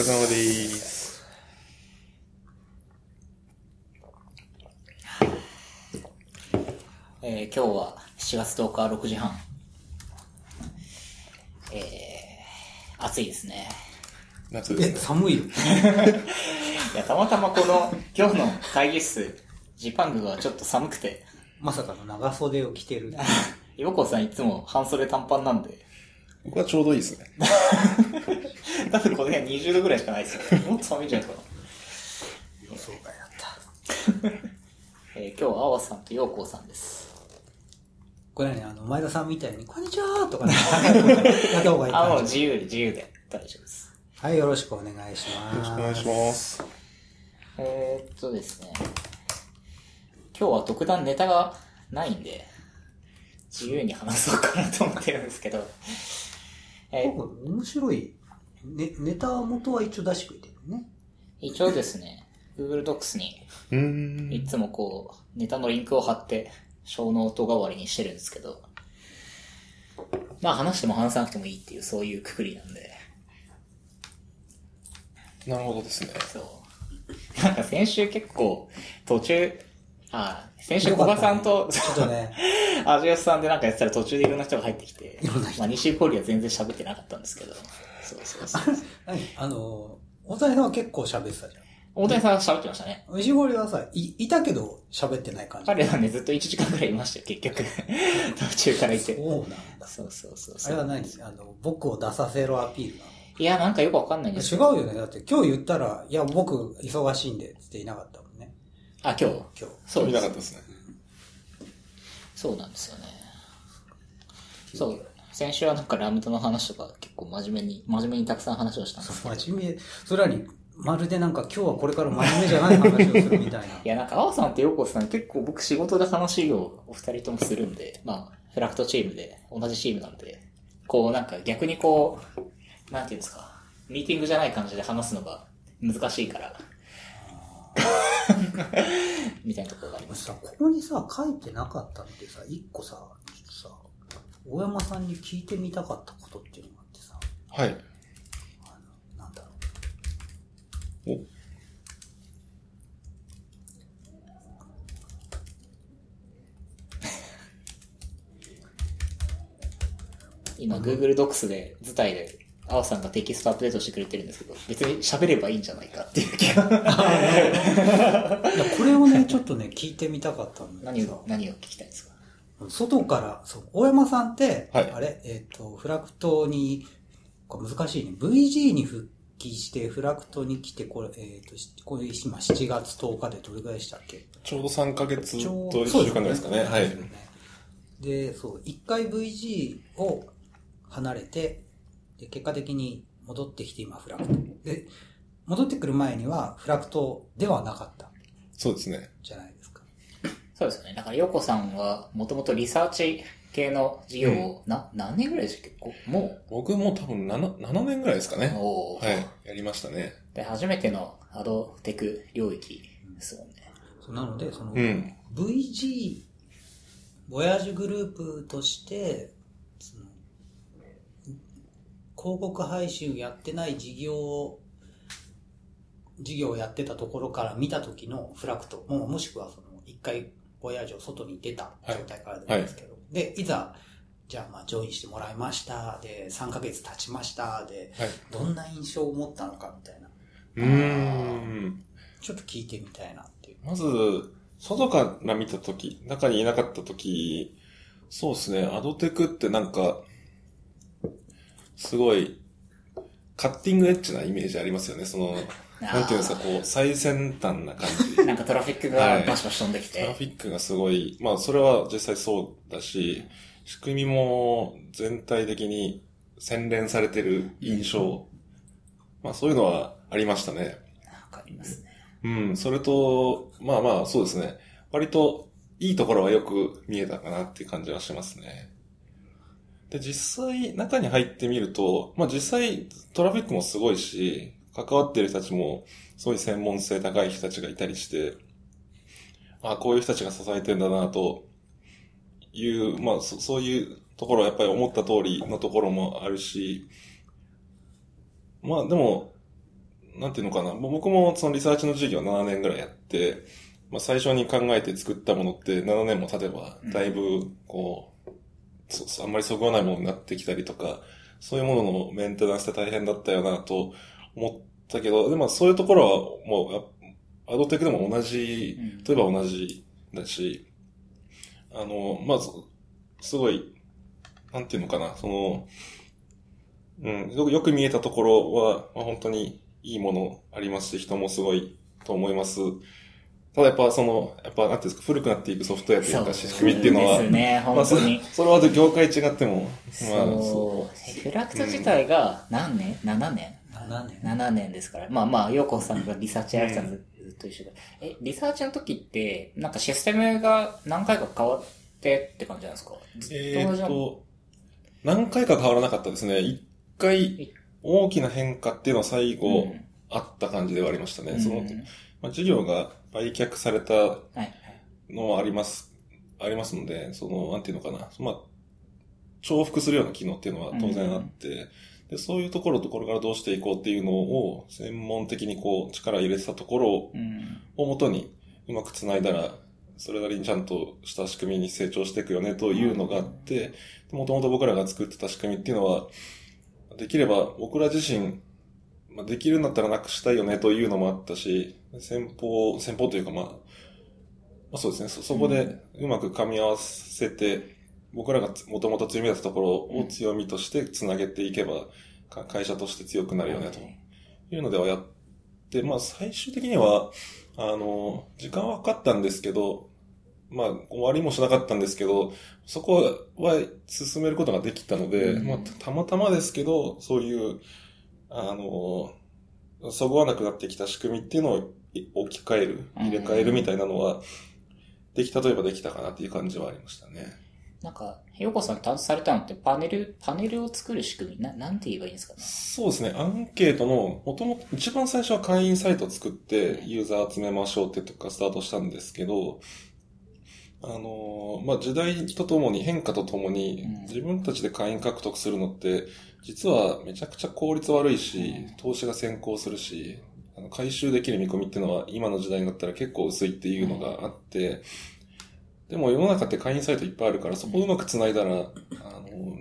れ様です。えー今日は7月10日6時半。えー、暑いですね。え、夏ですね。寒いよ。いや、たまたまこの、今日の会議室、ジパングがちょっと寒くて、まさかの長袖を着てる。岩子さんいつも半袖短パンなんで、僕はちょうどいいですね。多分この辺20度ぐらいしかないですよ。もっと寒いんじゃないかな。予想外だった。えー今日は阿波さんと陽光さんです。これね、あの、前田さんみたいに、こんにちはとかね、やった方がいいあ、もう。自由で自由で大丈夫です。はい、よろしくお願いします。よろしくお願いします。えー、っとですね。今日は特段ネタがないんで、自由に話そうかなと思ってるんですけど、えー僕、面白い、ね、ネタ元は一応出してくれてるね。一応ですね、Google Docs に。いつもこう、ネタのリンクを貼って、 show note 代わりにしてるんですけど、まあ話しても話さなくてもいいっていう、そういうくくりなんで、なるほどですね。そう。なんか先週結構、途中、あ、先週小賀さんと、ちょっとね、アジオスさんでなんかやってたら途中でいろんな人が入ってきてまあ西ポリは全然喋ってなかったんですけど、そうそうそう。何？あの、大谷さんは結構喋ってたじゃん。大谷さん喋ってましたね。石堀はさ、い、いたけど喋ってない感じ。彼はね、ずっと1時間くらいいましたよ、結局。途中からいて。そうなんだ。そうそうそうあそう。れは何？ですあの、僕を出させろアピールなの？いや、なんかよくわかんないんです違う。よね。だって今日言ったら、いや、僕忙しいんでって言いなかったもんね。あ、今日？今日。見そうなかったですね。そうなんですよね。そう。先週はなんかラムダの話とか結構真面目に、真面目にたくさん話をしたんですけど。真面目、それらに、まるでなんか今日はこれから真面目じゃない話をするみたいな。いや、なんか、青さんと横さん結構僕仕事で話をお二人ともするんで、まあ、フラクトチームで、同じチームなんで、こうなんか逆にこう、なんていうんですか、ミーティングじゃない感じで話すのが難しいから、みたいなところがあります。さ、ここにさ、書いてなかったのでさ、一個さ、大山さんに聞いてみたかったことっていうのがあってさ、はい。あの、なんだろう。お、今、Google Docs で、図体で、青さんがテキストアップデートしてくれてるんですけど、別に喋ればいいんじゃないかっていう気が。これをね、ちょっとね、聞いてみたかったんだ何を、何を聞きたいんですか？外から、そう、大山さんって、はいあれ、えっ、と、フラクトに、難しいね、VG に復帰して、フラクトに来て、これ、えっ、と、しこれ今7月10日でどれぐらいでしたっけ？ちょうど3ヶ月ちょうと1週間ぐらいですかね。はい。で、そう、一回 VG を離れて、で、結果的に戻ってきて今フラクト。で、戻ってくる前にはフラクトではなかったそうですね。じゃない？そうですよね。だから、ヨコさんは、もともとリサーチ系の事業を、な、何年ぐらいでしたっけ？こも僕も多分 7, 7年ぐらいですかう、ね。おーはい。やりましたね。で、初めてのアドテク領域ですもんね。そうなので、その、うん。VG、ボヤージュグループとして、その広告配信をやってない事業を、事業をやってたところから見た時のフラクト、ももしくはその一回ボヤージュを外に出た状態からですけど、で、いざ、じゃあまあジョインしてもらいました、で、3ヶ月経ちました、で、はい。どんな印象を持ったのかみたいな、うーん。ちょっと聞いてみたいなっていう。まず、外から見たとき、中にいなかったとき、そうですね、アドテクってなんか、すごい、カッティングエッジなイメージありますよね。その、なんていうんですか、こう、最先端な感じ。なんかトラフィックはいがバシバシ飛んできトラて、フィックがすごい、まあそれは実際そうだし、仕組みも全体的に洗練されてる印象。まあそういうのはありましたね。わかりますね。うん、それと、まあまあそうですね。割といいところはよく見えたかなっていう感じはしますね。で、実際中に入ってみると、まあ実際トラフィックもすごいし、関わってる人たちもすごい専門性高い人たちがいたりして、あこういう人たちが支えてんだなという、まあそそういうところはやっぱり思った通りのところもあるし、まあでも、なんていうのかな、僕もそのリサーチの授業7年ぐらいやって、まあ最初に考えて作ったものって7年も経てば、だいぶ、こう、そそあんまりそぐわないものになってきたりとか、そういうもののメンテナンスって大変だったよなと思ったけど、でもそういうところはもうや、アドテクでも同じうん例えば同じだし、あの、まず、すごい、なんていうのかな、その、うん、よく見えたところは、まあ、本当にいいものありますし、人もすごいと思います。ただやっぱその、やっぱなんていうんですか、古くなっていくソフトウェアというか仕組みっていうのは、ですね、まあそ本当に。それは業界違っても、まあ、そうそ。フラクト自体が何年 ?7 年？7年。7年ですから。まあまあ、ヨーコさんがリサーチやらたのずずっと一緒で。え、リサーチの時って、なんかシステムが何回か変わってって感じなんですか？ずえっと、何回か変わらなかったですね。一回、大きな変化っていうのは最後、うんあった感じではありましたね。うんその、まあ、事業が売却されたはいはい。のはあります、ありますので、その、なんていうのかな、まあ、重複するような機能っていうのは当然あって、で、そういうところとこれからどうしていこうっていうのを、専門的にこう、力入れてたところうん。をもとに、うまく繋いだら、それなりにちゃんとした仕組みに成長していくよねというのがあって、もともと僕らが作ってた仕組みっていうのは、できれば僕ら自身、まあ、できるんだったらなくしたいよねというのもあったし、先方、先方というかまあ、まあそうですね、そ、そこでうまく噛み合わせて、僕らがもともと強みだったところを強みとして繋げていけば、か会社として強くなるよねと。い。うのではやって、まあ最終的には、あの、時間はかかったんですけど、まあ終わりもしなかったんですけど、そこは進めることができたので、うん。まあたまたまですけど、そういう、あの、そぐわなくなってきた仕組みっていうのをい置き換える、うん入れ替えるみたいなのは、できたといえばできたかなっていう感じはありましたね。なんか、ヨーコさん担当されたのってパネル、パネルを作る仕組みな、なんて言えばいいんですかね？そうですね。アンケートの、もともと、一番最初は会員サイトを作って、ユーザー集めましょうってとこからスタートしたんですけど、あのーまあ、時代とともに、変化とともにうん、自分たちで会員獲得するのって、実はめちゃくちゃ効率悪いし、投資が先行するし、あの回収できる見込みっていうのは、今の時代になったら結構薄いっていうのがあって、でも世の中って会員サイトいっぱいあるから、そこをうまく繋いだら、あの、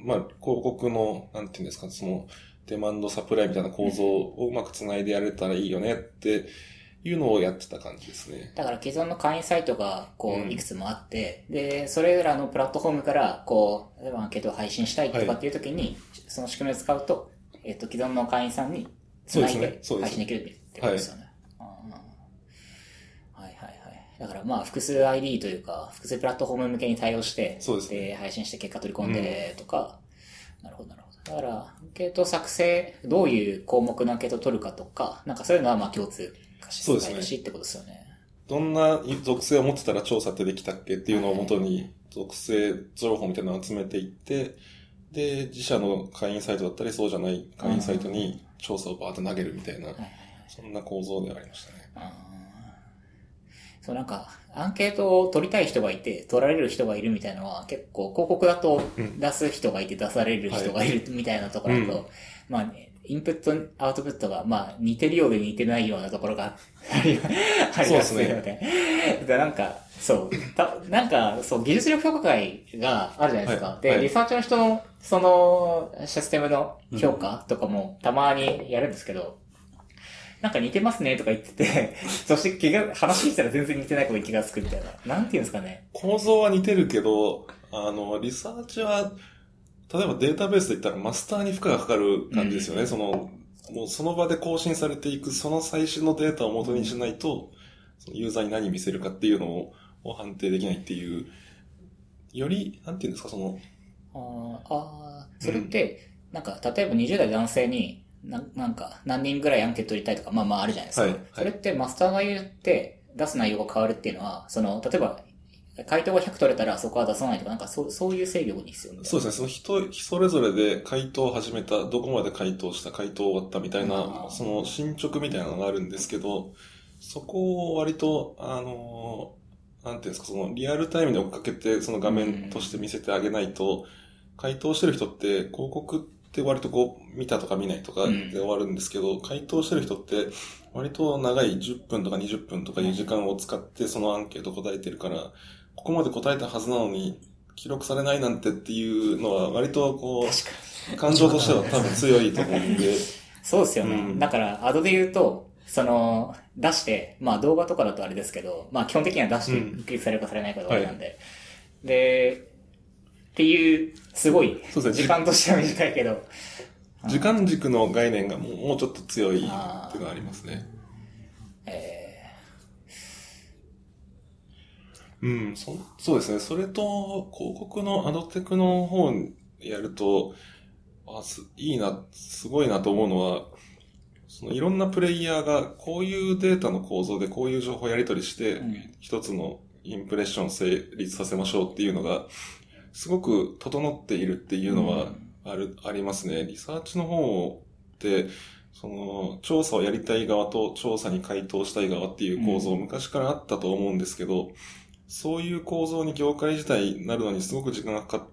まあ、広告の、なんていうんですか、その、デマンドサプライみたいな構造をうまく繋いでやれたらいいよねっていうのをやってた感じですね。だから既存の会員サイトが、こう、うん。いくつもあって、で、それらのプラットフォームから、こう、例えばアンケートを配信したいとかっていう時に、その仕組みを使うと、えっ、と、既存の会員さんにつないで配信できるってことですよね。だからまあ、複数 ID というか、複数プラットフォーム向けに対応して、そうですね配信して結果取り込んでとか、なるほどなるほど。だから、アンケート作成、どういう項目のアンケートを取るかとか、なんかそういうのはまあ共通化しそうですねるしってことですよね。どんな属性を持ってたら調査ってできたっけっていうのをもとに、属性情報みたいなのを集めていって、で、自社の会員サイトだったり、そうじゃない会員サイトに調査をバーッと投げるみたいな。そんな構造ではありましたね。そうなんか、アンケートを取りたい人がいて、取られる人がいるみたいなのは、結構広告だとうん。出す人がいて出される人がい。るみたいなところだと、うん。まあね、インプット、アウトプットが、まあ、似てるようで似てないようなところがあります。よね。で、なんか、そう、た、なんか、そう、技術力評価会があるじゃないですか。で、はい。はい。リサーチの人の、その、システムの評価とかもたまにやるんですけど、なんか似てますねとか言ってて、そして気が、話聞いたら全然似てないことに気がつくみたいな。なんていうんですかね。構造は似てるけど、あの、リサーチは、例えばデータベースで言ったらマスターに負荷がかかる感じですよね。うんその、もうその場で更新されていく、その最新のデータを元にしないと、そのユーザーに何見せるかっていうのをを判定できないっていう、より、なんていうんですか、その、あーあー、それって、なんか、例えば20代男性に、ななんか、何人ぐらいアンケート取りたいとか、まあまああるじゃないですか。はいはい。それってマスターが言って出す内容が変わるっていうのは、その、例えば、回答が100取れたらそこは出さないとか、なんかそうそういう制御に必要な。そうですね、その人、それぞれで回答を始めた、どこまで回答した、回答終わったみたいあなー、その進捗みたいなのがあるんですけど、そこを割と、あのーなんていうんですか、そのリアルタイムで追っかけて、その画面として見せてあげないと、回答してる人って広告って割とこう、見たとか見ないとかで終わるんですけど、回答してる人って、割と長い10分とか20分とかいう時間を使ってそのアンケート答えてるから、ここまで答えたはずなのに、記録されないなんてっていうのは割とこう、感情としては多分強いと思うんで、そうですよね。うん。だから、アドで言うと、その、出して、まあ動画とかだとあれですけど、まあ基本的には出してうん。クリックされるかされないかで終わりなんで。で、っていう、すごい、そうですね。時間としては短いけど、時間軸の概念がもうもうちょっと強いっていうのがありますね。えうん、そそうですね。それと、広告のアドテクの方やると、あすいいな、すごいなと思うのは、そのいろんなプレイヤーがこういうデータの構造でこういう情報をやり取りして、うん。一つのインプレッションを成立させましょうっていうのが、すごく整っているっていうのはある、ありますね。リサーチの方って、その、調査をやりたい側と調査に回答したい側っていう構造、うん。昔からあったと思うんですけど、そういう構造に業界自体なるのにすごく時間がかかっ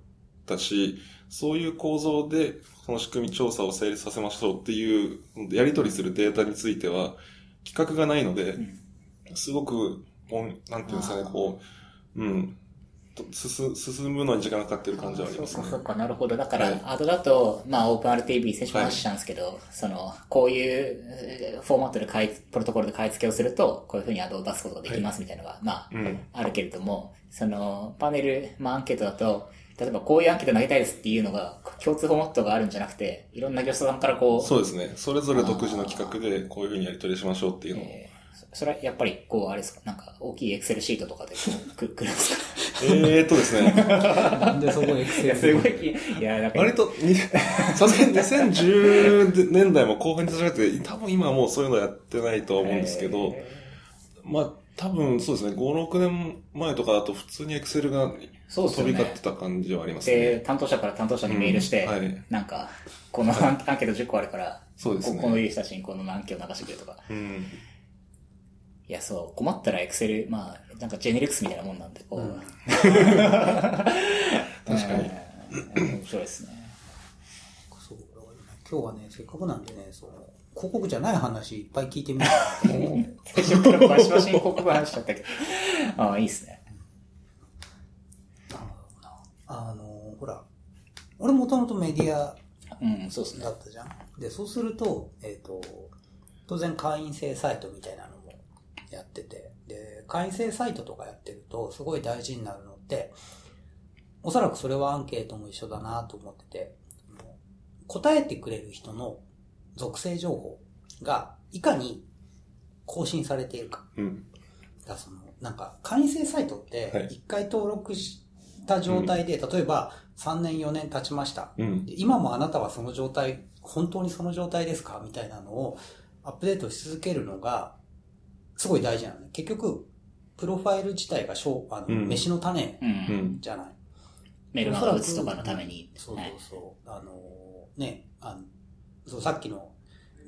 たし、そういう構造でその仕組み調査を成立させましょうっていう、やり取りするデータについては、企画がないので、うん。すごく、なんていうんですかねこう、うん、と進進むのに時間がかかってる感じはありそうますね。かそうか、なるほど。だから、はいアドだと、まあ、オープン RTB 先週も話したんですけど、その、こういうえーフォーマットで買い、プロトコルで買い付けをすると、こういうふうにアドを出すことができますみたいなのが、まあ、うん。あるけれども、その、パネル、まあ、アンケートだと、例えばこういうアンケート投げたいですっていうのが、共通フォーマットがあるんじゃなくて、いろんな業者さんからこう、そうですね。それぞれ独自の企画でこういうふうにやり取りしましょうっていうのを。えーそそれはやっぱり、こう、あれですか、なんか、大きいエクセルシートとかでこう、く、くるんですか？えーっとですね。な んでそこエクセいや、ル。すごい、いや、なんか、割とに、さすがに2010年代も後半に立ち上がって、多分今はもうそういうのやってないとは思うんですけど、えまあ多分そうですね、5、6年前とかだと普通にエクセルがそう飛び交ってた感じはありますで、ね。担当者から担当者にメールして、うんはい。なんか、このアンケート10個あるから、そうですね。ここの人たちにこのアンケートを流してくれとか。うん。いや、そう、困ったらエクセル、まあ、なんかジェネリクスみたいなもんなんで、こう。うん 確かにに。面白いですね。そう今日はね、せっかくなんでね、その広告じゃない話いっぱい聞いてみよう。最初からバシバシに広告話しちゃったけど。ああ、いいっすね。なんだろうな。あの、ほら、俺もともとメディアうん、そうですねだ。ったじゃん。で、そうすると、えっ、と、当然会員制サイトみたいなのもやってて、で、会員制サイトとかやってると、すごい大事になるのって、おそらくそれはアンケートも一緒だなと思ってて、答えてくれる人の属性情報がいかに更新されているか。うん。だその、なんか、会員制サイトってはい、一回登録した状態で、例えば3年4年経ちました。うん。で今もあなたはその状態、本当にその状態ですか？みたいなのをアップデートし続けるのが、すごい大事なのね。結局、プロファイル自体がしょうあの、うん飯の種。じゃない。メールのアウツとかのために。そうはいそうそう。あの、ね、あの、そう、さっきの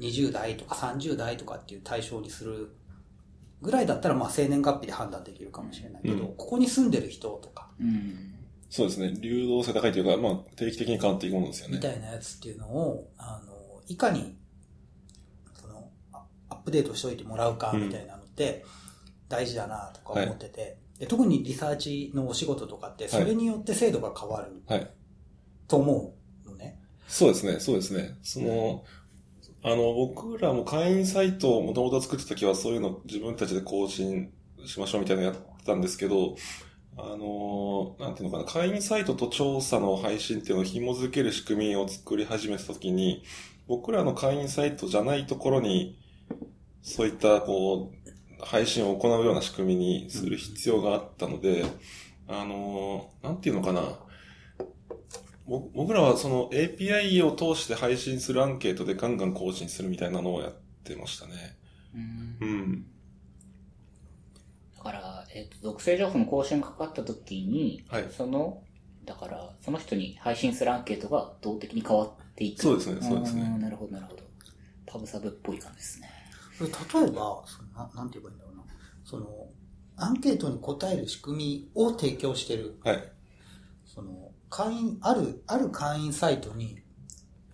20代とか30代とかっていう対象にするぐらいだったら、まあ、生年月日で判断できるかもしれないけど、うんここに住んでる人とか、うん。そうですね。流動性高いというか、まあ定期的に変わっていくものですよね。みたいなやつっていうのを、あの、いかに、その、あアップデートしといてもらうか、みたいなのって、大事だな、とか思ってて、で、特にリサーチのお仕事とかって、それによって制度が変わるはい。と思うのね。そうですね、そうですね。その、あの、僕らも会員サイトをもともと作ってた時はそういうの自分たちで更新しましょうみたいなのやってたんですけど、あの、なんていうのかな、会員サイトと調査の配信っていうのを紐づける仕組みを作り始めた時に、僕らの会員サイトじゃないところに、そういった、こう、配信を行うような仕組みにする必要があったので、あの、なんていうのかな、ぼ僕らはその API を通して配信するアンケートでガンガン更新するみたいなのをやってましたね。うんうん。だから、えっ、と、属性情報の更新がかかった時に、はいその、だから、その人に配信するアンケートが動的に変わっていく。そうですねそうですねんなるほど、なるほど。パブサブっぽい感じですね。例えば、そのななんて言えばいいんだろうな。その、アンケートに答える仕組みを提供してる、はい。その、会員、ある、ある会員サイトに、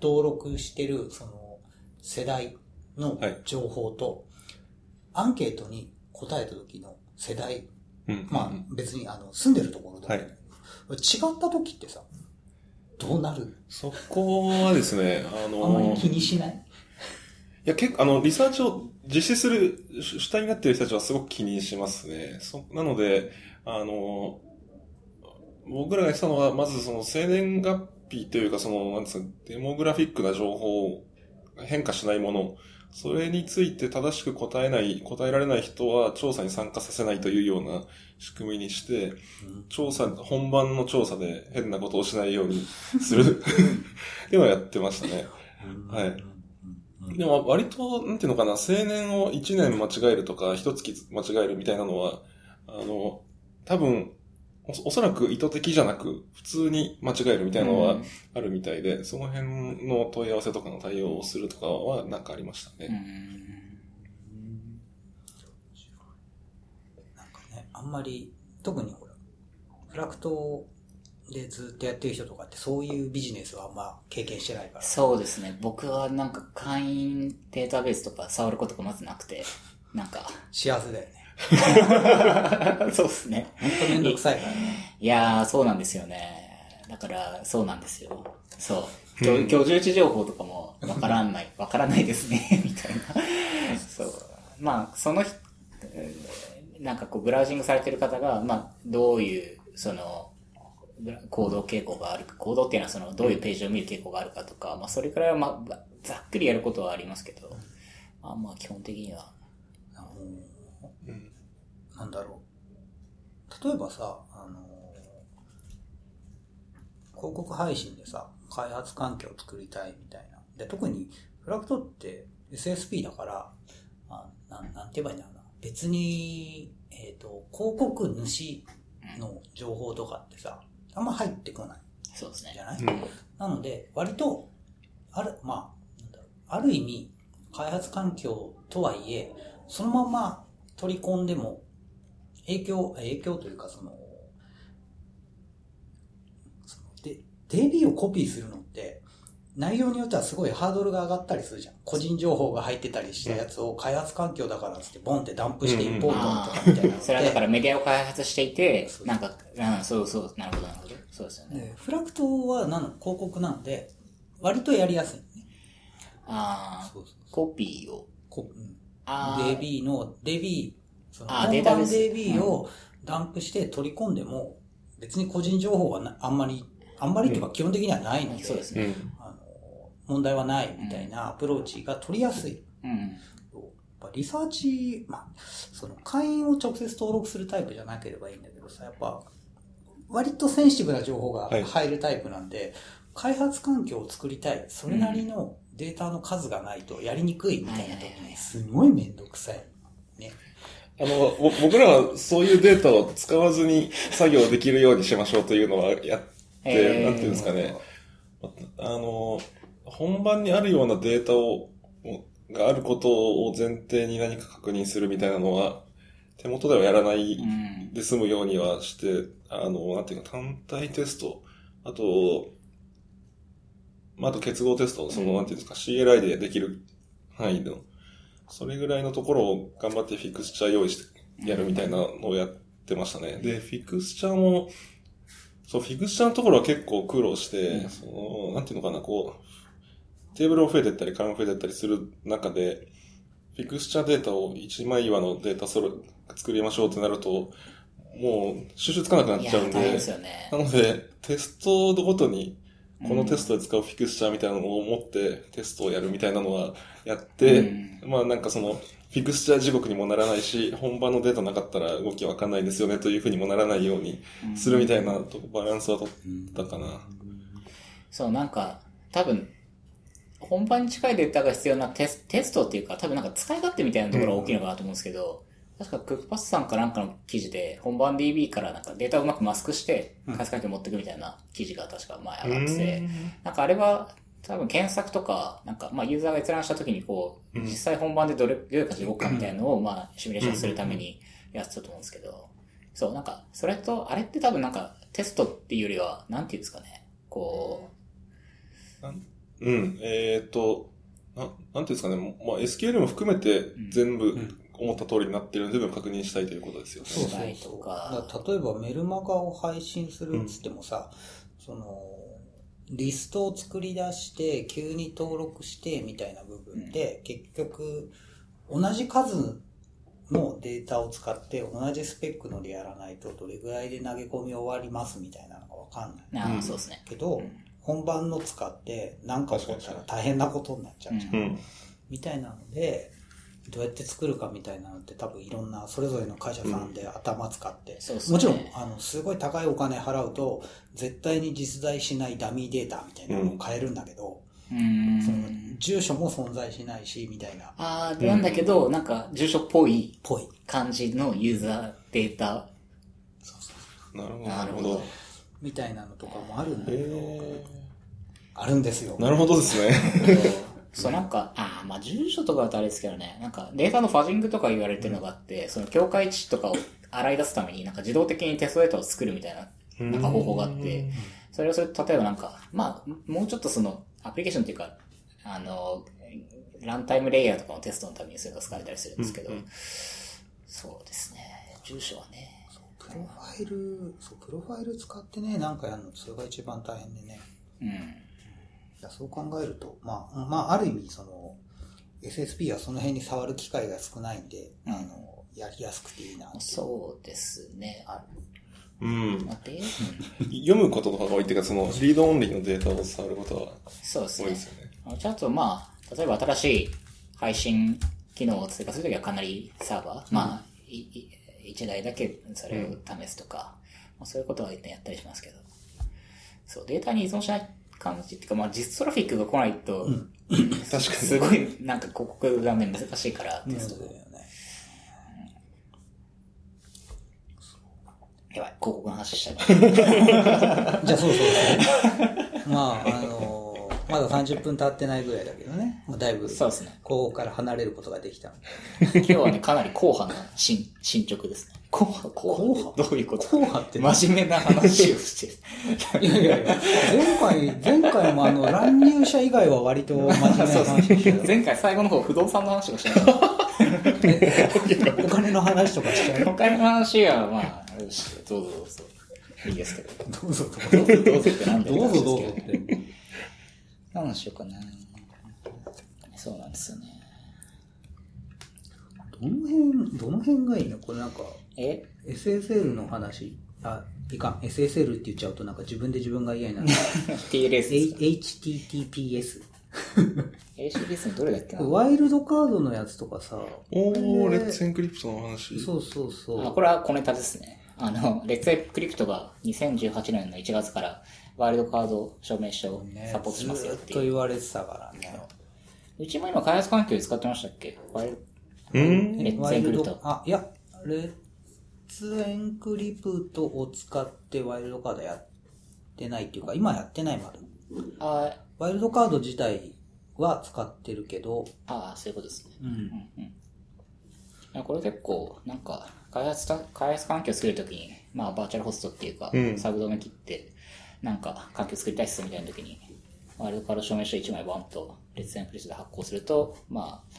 登録してる、その、世代の情報と、アンケートに答えた時の世代、うん。まあ別にあの、住んでるところでも、はい。違った時ってさ、どうなる？そこはですね、あのあんまり気にしない？いや、結構、あの、リサーチを実施する主主体になっている人たちはすごく気にしますね。そなので、あの、僕らが言ってたのは、まずその生年月日というか、その、なんですか、デモグラフィックな情報が変化しないもの、それについて正しく答えない、答えられない人は調査に参加させないというような仕組みにして、調査、本番の調査で変なことをしないようにする。っていうのをやってましたね。はいでも割と、なんていうのかな、青年を1年間違えるとか、1月間違えるみたいなのは、あの、多分、おおそらく意図的じゃなく、普通に間違えるみたいなのはあるみたいで、その辺の問い合わせとかの対応をするとかはなんかありましたうね。ん。なんかね、あんまり、特にほら、フラクトでずっとやってる人とかってそういうビジネスはあんま経験してないから。そうですね。僕はなんか会員データベースとか触ることがまずなくて、なんか、幸せだよね。そうですね。ほんとめんどくさいからね。いやー、そうなんですよね。だから、そうなんですよ。そう。居居住地情報とかもわからない、わからないですね、みたいな。そう。まあ、その人、えーなんかこう、ブラウジングされてる方が、まあ、どういう、その、行動傾向があるか、行動っていうのはその、どういうページを見る傾向があるかとか、まあ、それくらいは、まあ、ざっくりやることはありますけど、まあ、まあ、基本的には、あのうんなんだろう。例えばさ、あの広告配信でさ、開発環境を作りたいみたいな。で、特にフラクトって SSP だから、あなんなんて言えばいいんだろうな。別に、えっ、と、広告主の情報とかってさ、あんま入ってこないそうですね。じゃない、うんなので、割と、ある、まあ、なんだろうある意味、開発環境とはいえ、そのまま取り込んでも、影響、影響というか、その、そので、DB をコピーするの内容によってはすごいハードルが上がったりするじゃん。個人情報が入ってたりしたやつを開発環境だからっつってボンってダンプしてインポートとかみたいなのってそれはだからメディアを開発していてそ、うなんか、うん、そうそう、なるほど、なるほど。そうですよね。でフラクトはなの広告なんで、割とやりやすいのね。ああ、そうそうコピーを。こうんあー DB の DB、その本番データベース DB をダンプして取り込んでも、別に個人情報はなあんまり、あんまりっていうか基本的にはないので、そうですね。問題はないみたいなアプローチが取りやすい。うん。やっぱリサーチ、まあ、その会員を直接登録するタイプじゃなければいいんだけどさ、やっぱ、割とセンシティブな情報がはい入るタイプなんで、開発環境を作りたい、それなりのデータの数がないとやりにくいみたいな時はいはいはいに、すごいめんどくさい。ね。あの、ぼ僕らはそういうデータを使わずに作業できるようにしましょうというのはやって、えーなんていうんですかね。あの、本番にあるようなデータを、があることを前提に何か確認するみたいなのは、手元ではやらないうん。で済むようにはして、あの、なんていうか、単体テスト、あと、まあ、あと結合テスト、その、なんていうんですか、CLI でできる範囲の、それぐらいのところを頑張ってフィクスチャー用意してやるみたいなのをやってましたね。で、フィクスチャーも、そう、フィクスチャーのところは結構苦労して、その、なんていうのかな、こう、テーブルを増えてったり、カラム増えてったりする中で、フィクスチャーデータを一枚岩のデータそれ作りましょうってなると、もう収集つかなくなっちゃうんでで、すよねな。ので、テストごとに、このテストで使うフィクスチャーみたいなのを持ってテストをやるみたいなのはやって、うんまあなんかその、フィクスチャー地獄にもならないし、本番のデータなかったら動きわかんないですよねというふうにもならないようにするみたいなとバランスは取ったかな。そう、なんか、多分、本番に近いデータが必要なテステストっていうか、多分なんか使い勝手みたいなところが大きいのかなと思うんですけど、確かクックパスさんかなんかの記事で、本番 DB からなんかデータをうまくマスクして、開発環境に持っていくみたいな記事が確か前上がってて、なんかあれは、多分検索とか、なんか、まあユーザーが閲覧した時にこう、実際本番でどれ、どういう感じで動くかみたいなのを、まあシミュレーションするためにやってたと思うんですけど、そう、なんか、それと、あれって多分なんか、テストっていうよりは、なんていうんですかね、こう、なんうん。えっ、と、な、なんていうんですかね。まあ、SQL も含めて全部ん思った通りになってるので、全部確認したいということですよね。そう例えばメルマガを配信するっつってもさ、その、リストを作り出して、急に登録してみたいな部分で、結局、同じ数のデータを使って同じスペックのでやらないとどれぐらいで投げ込み終わりますみたいなのがわかんない。ああ、うんそうですね。けど、本番の使って何か起こったら大変なことになっちゃうじゃん。うん。みたいなので、どうやって作るかみたいなのって多分いろんなそれぞれの会社さんで頭使って、そうですねもちろんあのすごい高いお金払うと絶対に実在しないダミーデータみたいなのを買えるんだけど、うーそのん。住所も存在しないしみたいなああ、でなんだけど、なんか、住所っぽいぽい感じのユーザーデータ。なるほど。なるほど。みたいなのとかもあるんだけど、えあるんですよ。ー、なるほどですね。そう、なんか、ああ、まあ、住所とかだとあれですけどね、なんか、データのファジングとか言われてるのがあって、その境界値とかを洗い出すために、なんか自動的にテストデータを作るみたいな、なんか方法があって、それをそれ、例えばなんか、まあ、もうちょっとその、アプリケーションっていうか、あの、ランタイムレイヤーとかのテストのためにそれが使われたりするんですけど、うんうん。そうですね、住所はね、プロファイルそうプロファイル使ってねなんかやるのそれが一番大変でねうん。いやそう考えると、まあ、まあ、ある意味、その、SSP はその辺に触る機会が少ないんで、うんあの、やりやすくていいなっていうそうですね。ある。うん 読むこととかが多いっていうか、その、リードオンリーのデータを触ることはそうですね多いです。よね。あのちゃんとまあ、例えば新しい配信機能を追加するときはかなりサーバー、まあ、いい一台だけそれを試すとか、まあ、そういうことはやったりしますけど。そう、データに依存しない感じっていうか、まあ実トラフィックが来ないと、確かに。すごいなんか広告がね、難しいから、テストそうだよね。やばい、広告の話しちゃ。じゃあそうそうそう。まあ、あのまだ30分経ってないぐらいだけどね。まあ、だいぶ、そうですね。ここから離れることができたの今日はね、かなり硬派な進進捗ですね。硬派硬硬派派どういうこと？硬派って？真面目な話をしてる。いやいやいや、前回、前回もあの、乱入者以外は割と真面目な話でしたよ 前回最後の方不動産の話をしなかった。お金の話とかしちゃう？他の話はまあ、どうぞどうぞ。いいですけど。どうぞどどうぞどうぞって。どうぞどうぞって何しようかな。そうなんですよね。どの辺、どの辺がいいの？これなんか、え？SSL の話？あ、いかん。SSL って言っちゃうとなんか自分で自分が嫌になる。?TLS HTTPS。?HTTPS のどれだっけな？ワイルドカードのやつとかさ。おー、レッツエンクリプトの話。そうそうそう。あこれは小ネタですね。あの、レッツエクリプトが2018年の1月からワイルドカード証明書をねサポートしますよっずていう。っと言われてたからね。うちも今開発環境で使ってましたっけ？ワイルうん？レッツエンクリプト。、あ、いや、レッツエンクリプトを使ってワイルドカードやってないっていうか、今やってないまだ。あワイルドカード自体は使ってるけど、ああ、そういうことですね。うん。いやこれ結構、なんか、開発た、開発環境作るときに、まあ、バーチャルホストっていうか、うんサブドメ切って、なんか、環境作りたいっすみたいなときに、ワイルドカード証明書1枚バンと、列エンプレスで発行すると、まあ、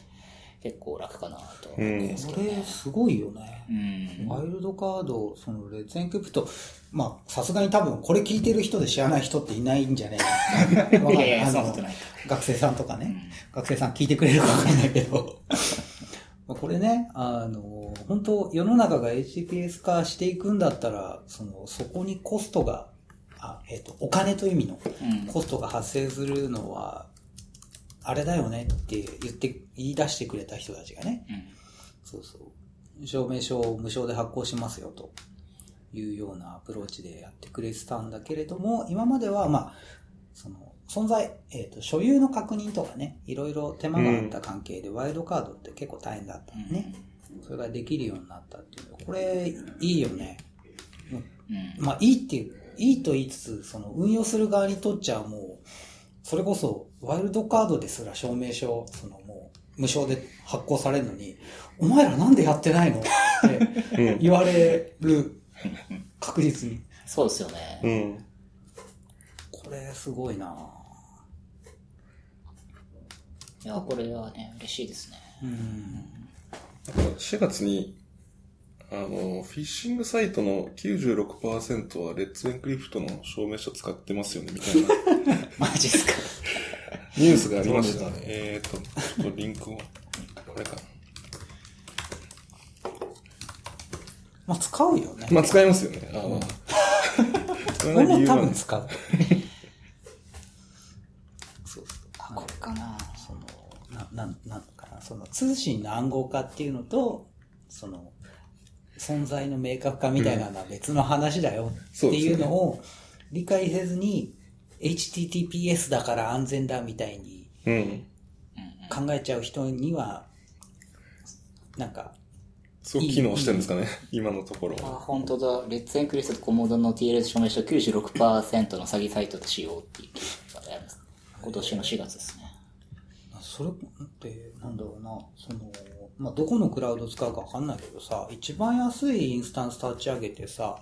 結構楽かなと思うんですけこ。れすごいよね。うん。ワイルドカード、そのレッツエンクリプト、まあ、さすがに多分これ聞いてる人で知らない人っていないんじゃねえか いいやいやそんなことないか学生さんとかね、学生さん聞いてくれるかわかんないけど。まあこれね、あの、本当世の中が HTTPS 化していくんだったら、その、そこにコストが、あ、えっ、と、お金という意味のうんコストが発生するのは、あれだよねって言って、言い出してくれた人たちがね、うん。そうそう。証明書を無償で発行しますよというようなアプローチでやってくれてたんだけれども、今までは、まあ、その、存在、えっ、と、所有の確認とかね、いろいろ手間があった関係で、ワイルドカードって結構大変だったのね。それができるようになったっていうの。これ、いいよね。うん。まあ、いいっていう、いいと言いつつ、その、運用する側にとっちゃもう、それこそ、ワイルドカードですら証明書、そのもう、無償で発行されるのに、お前らなんでやってないの？って言われる、確実に。そうですよね。うん。これ、すごいないや、これはね、嬉しいですね。うん。なんか4月に、あの、フィッシングサイトの96%はレッツエンクリプトの証明書使ってますよね、みたいな マジっすか？ニュースがありましたねどれ。えーと、ちょっとリンクを、これかな。まあ、使うよね。まあ、使いますよね。ああ。それ俺も多。分使う。そうそう。あ、これかな。その、な、なん、なんかな、その通信の暗号化っていうのと、その、存在の明確化みたいなのは別の話だよっていうのを理解せずに、HTTPS だから安全だみたいにうん。考えちゃう人には、なんか、すごく機能してるんですかね、今のところあ、は。本当だ。レッツエンクリストとコモドの TLS 証明書96%の詐欺サイトで使用っていう記事があります。今年の4月ですね。それって、なんだろうな、その、まあ、どこのクラウド使うかわかんないけどさ、一番安いインスタンス立ち上げてさ、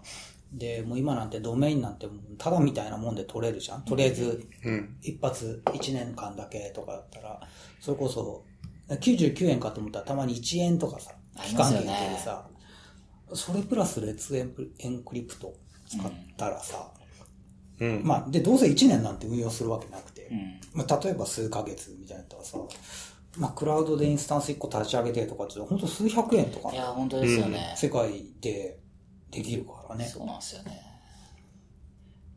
で、もう今なんてドメインなんてもうただみたいなもんで取れるじゃん。とりあえず、うん。一発1年間だけとかだったら、それこそ、99円かと思ったらたまに1円とかさ、期間限定でさ、それプラスレッツエンプエンクリプト使ったらさ、うん。まあ、で、どうせ1年なんて運用するわけなくて、うん。まあ、例えば数ヶ月みたいなったらさ、まあ、クラウドでインスタンス1個立ち上げてとかって、本当数百円とかい、や、本当ですよね。世界でできるからね。そうなんですよね。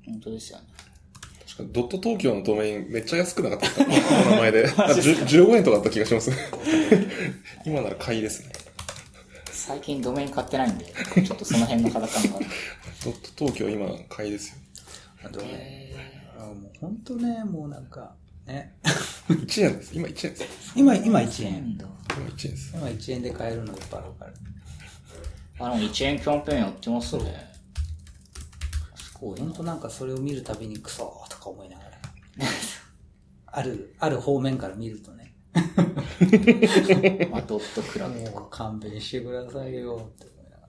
本当ですよね。確かにドット東京のドメインめっちゃ安くなかったこの名前で。あ10 15円とかだった気がします。今なら買いですね。最近ドメイン買ってないんで、ちょっとその辺の肌感が。ドット東京今買いですよ。あとね、あもう本当ね、もうなんか、ね。1円です。今1円です。今、今1円。今1円です。今1円で買えるのいっぱいある。あ、でも1円キャンペーンやってますね。すごいな本当なんかそれを見るたびにクソーとか思いながら。ある、ある方面から見るとね。まあ、ドットクラブともう勘弁してくださいよって思いなが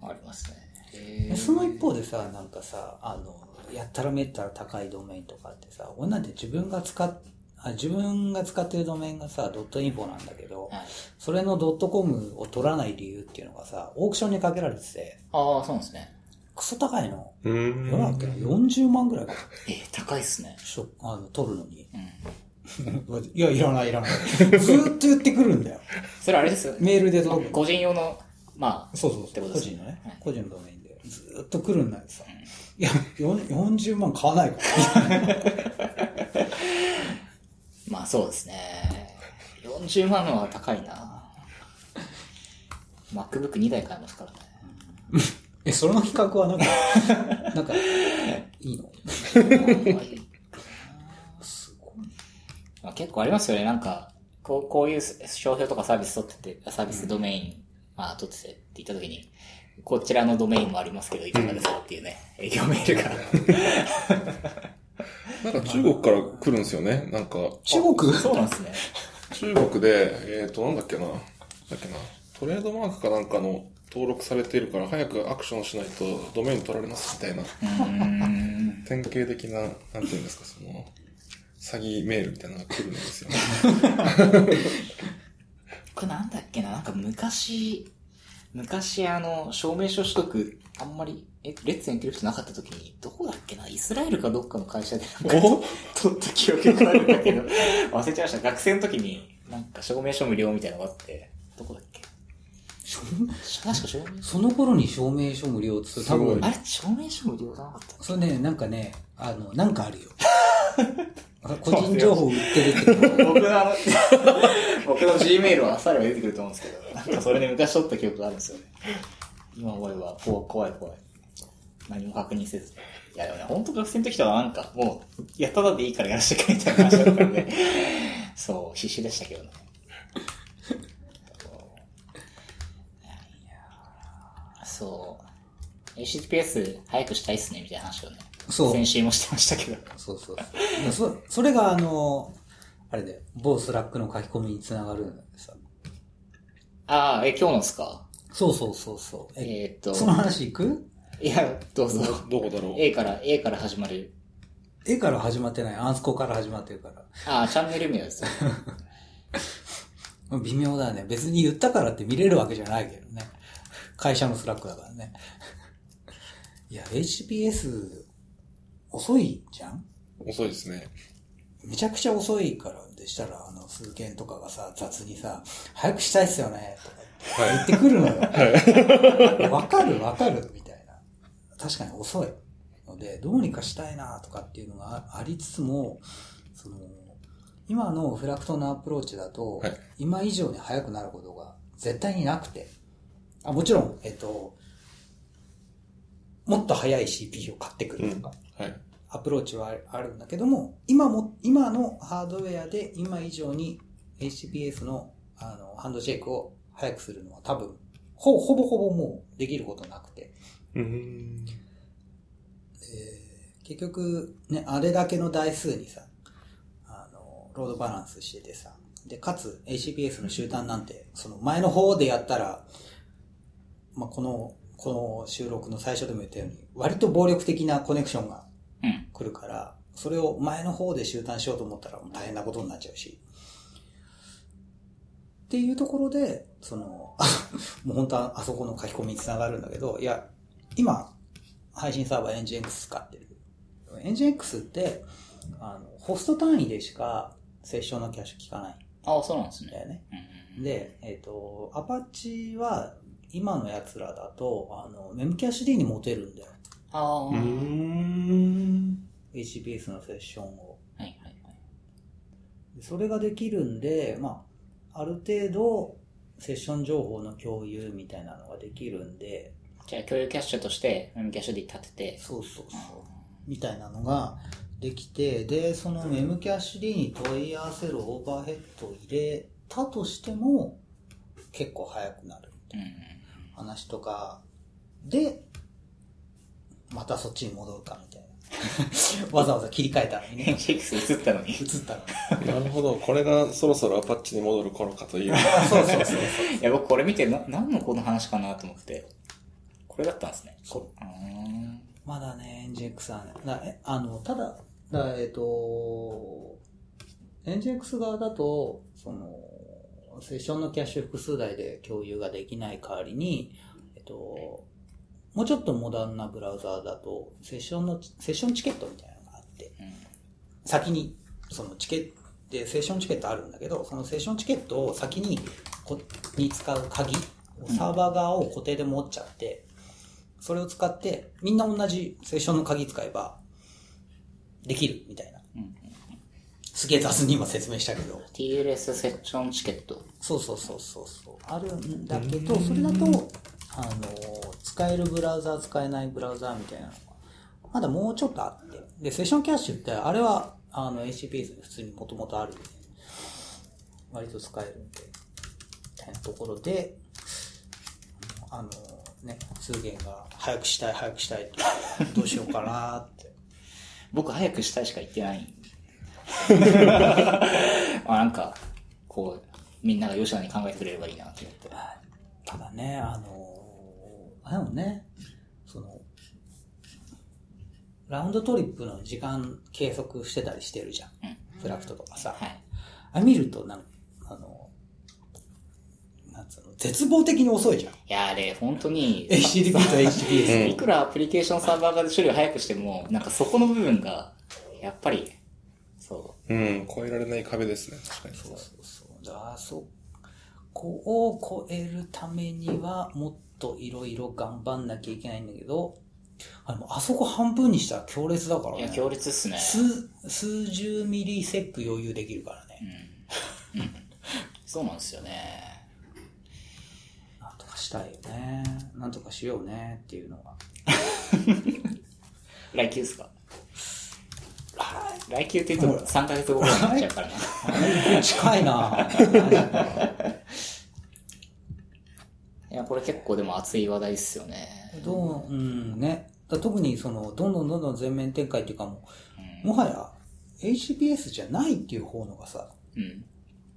ら。かありますね。その一方でさ、なんかさ、あの、やったらめったら高いドメインとかってさ、俺なんて自分が使っ、あ自分が使ってるドメインがさ、ドットインフォなんだけど、はい。それのドットコムを取らない理由っていうのがさ、オークションにかけられてて、ああ、そうなんですね。クソ高いの。うーん。どうだっけな ?40 万ぐらいか。えー、高いっすね。しょあの、取るのに。うん。いや、いらない、いらない。ずーっと言ってくるんだよ。それあれですよね。メールで届く。個人用の、まあ、そうそうってそう。ことですね個人のねはい。個人のドメインで。ずーっと来るんだよさ。いや、よん40万買わないから。まあそうですね。40万のは高いな。MacBook2 台買えますからね。え、その企画はなんか、なんか、いいの？すごい。まあ、結構ありますよね。なんか、こうこういう商標とかサービス取ってて、サービスドメイン、まあ取っててって言った時に、こちらのドメインもありますけど、いかがですかっていうね、営業メールが。なんか中国から来るんですよね。なんか、中国？そうなんですね。中国で、えっ、と、なんだっけな。なんだっけな。トレードマークかなんかの登録されているから早くアクションしないとドメイン取られますみたいな。典型的な、なんていうんですか、その、詐欺メールみたいなのが来るんですよね。これなんだっけななんか昔、昔あの、証明書取得、あんまり、え、レッツエンクリプトなかった時に、どこだっけなイスラエルかどっかの会社で なん取った記憶があるんだけど、忘れちゃいました。学生の時に、なんか証明書無料みたいなのがあって、どこだっけ？確か証明書その頃に証明書無料っつう多すごい分あ、れ証明書無料じゃなかったそれね、なんかね、あの、なんかあるよ。個人情報売ってるってこと。僕のあの、僕の Gmail はされば出てくると思うんですけど、なんかそれで昔取った記憶があるんですよね。今思えば、怖い怖い。何も確認せず。いやでもね、本当学生の時とかなんか、もう、やっただでいいからやらせてくれみたいな話だったんで、そう、必死でしたけどね。そう。HTTPS 早くしたいっすね、みたいな話をね。そう先週もしてましたけど。そうそうそう。そそれがあの、あれで、某 Slack の書き込みにつながるんださ。ああ、え、今日のですか？そうそうそうそう。え、えーっと、その話いく？いや、どうぞ。どこだろう？A から、A から始まる。 A から始まってない。アンスコから始まってるから。ああ、チャンネル名ですよ。微妙だね。別に言ったからって見れるわけじゃないけどね。会社の Slack だからね。いや、HTTPS 遅いじゃん？遅いですね。めちゃくちゃ遅いからでしたら、あの、数件とかがさ、雑にさ、早くしたいっすよね、とか言ってくるのよ。わ、か るわかるみたいな。確かに遅い。ので、どうにかしたいなとかっていうのがありつつも、その、今のフラクトのアプローチだと、はい今以上に速くなることが絶対になくて、あもちろん、えっと、もっと速い CPU を買ってくるとか、はい。アプローチはあるんだけども、今も、今のハードウェアで今以上に HTTPS のあのハンドシェイクを速くするのは多分、ほほぼほぼもうできることなくて、うーん。結局、ね、あれだけの台数にさ、あの、ロードバランスしててさ、で、かつ HTTPS の集団なんて、その前の方でやったら、まあ、この、この収録の最初でも言ったように、割と暴力的なコネクションがうん。来るから、それを前の方で集団しようと思ったら大変なことになっちゃうし。っていうところで、その、あ もう本当はあそこの書き込みにつながるんだけど、いや、今、配信サーバー NGX 使ってる。NGX って、あの、ホスト単位でしかセッションのキャッシュ効かないああ、そうなんですね。んだよね。うんで、えっ、と、アパッチは、今のやつらだと、あの、メムキャッシュ D に持てるんだよ。ああ、うん。HTTPS のセッションを。はいはい。でそれができるんで、まあ、ある程度、セッション情報の共有みたいなのができるんで、じゃあ、共有キャッシュとして、メムキャッシュで立てて、そうそうそう。みたいなのができて、で、そのメムキャッシュ D に問い合わせるオーバーヘッドを入れたとしても、結構早くなるうん。話とか、で、またそっちに戻るかみたいな。わざわざ切り替えたのにね。NGX 映ったのに。映ったのに。なるほど。これがそろそろアパッチに戻る頃かという。そうそうそう。いや、僕これ見て、な、何のこの話かなと思って。これだったんですね。そう。うーん。まだね、NGX はね、だえあの、ただ、だえっ、と、NGX 側だと、その、セッションのキャッシュ複数台で共有ができない代わりに、えっと、もうちょっとモダンなブラウザーだと、セッションの、セッションチケットみたいなのがあって、うん。先に、そのチケット、で、セッションチケットあるんだけど、そのセッションチケットを先に、こに使う鍵、サーバー側を固定で持っちゃって、それを使って、みんな同じセッションの鍵使えば、できるみたいな。うんすげえ雑に今説明したけど。TLS セッションチケット。そうそうそうそうそう。あるんだけど、それだと、あの、使えるブラウザー、使えないブラウザーみたいなのが、まだもうちょっとあって。で、セッションキャッシュって、あれは、あの、HTTPS に普通にもともとあるんで、割と使えるんで、みたいなところで、あの、ね、数言が、早くしたい、早くしたいって、どうしようかなって。僕早くしたいしか言ってない。あなんか、こう、みんなが吉田に考えてくれればいいなと思って。ただね、あの、あれもね、その、ラウンドトリップの時間計測してたりしてるじゃん。うん。フラクトとかさ。はい。あれ見ると、なんあの、なんつうの、絶望的に遅いじゃん。いや、あれ、本当に、HTTP と HTTPS。いくらアプリケーションサーバー側で処理を早くしても、なんかそこの部分が、やっぱり、そうん、超えられない壁ですね、確かに。そうそうそう。だからそこを超えるためには、もっといろいろ頑張んなきゃいけないんだけど、あの、あそこ半分にしたら強烈だからう。いね。や、強烈っすね。数、数十ミリセック余裕できるからね。うん。うん。そうなんですよね。なんとかしたいよね。なんとかしようねっていうのが。来休っすか？来休って言うと3ヶ月後ぐらいになっちゃうからな。近いないや、これ結構でも熱い話題っすよね。どう、うんね。だ特にその、どんどんどんどん全面展開っていうかもう、もはや HTTPS じゃないっていう方のがさ、うん。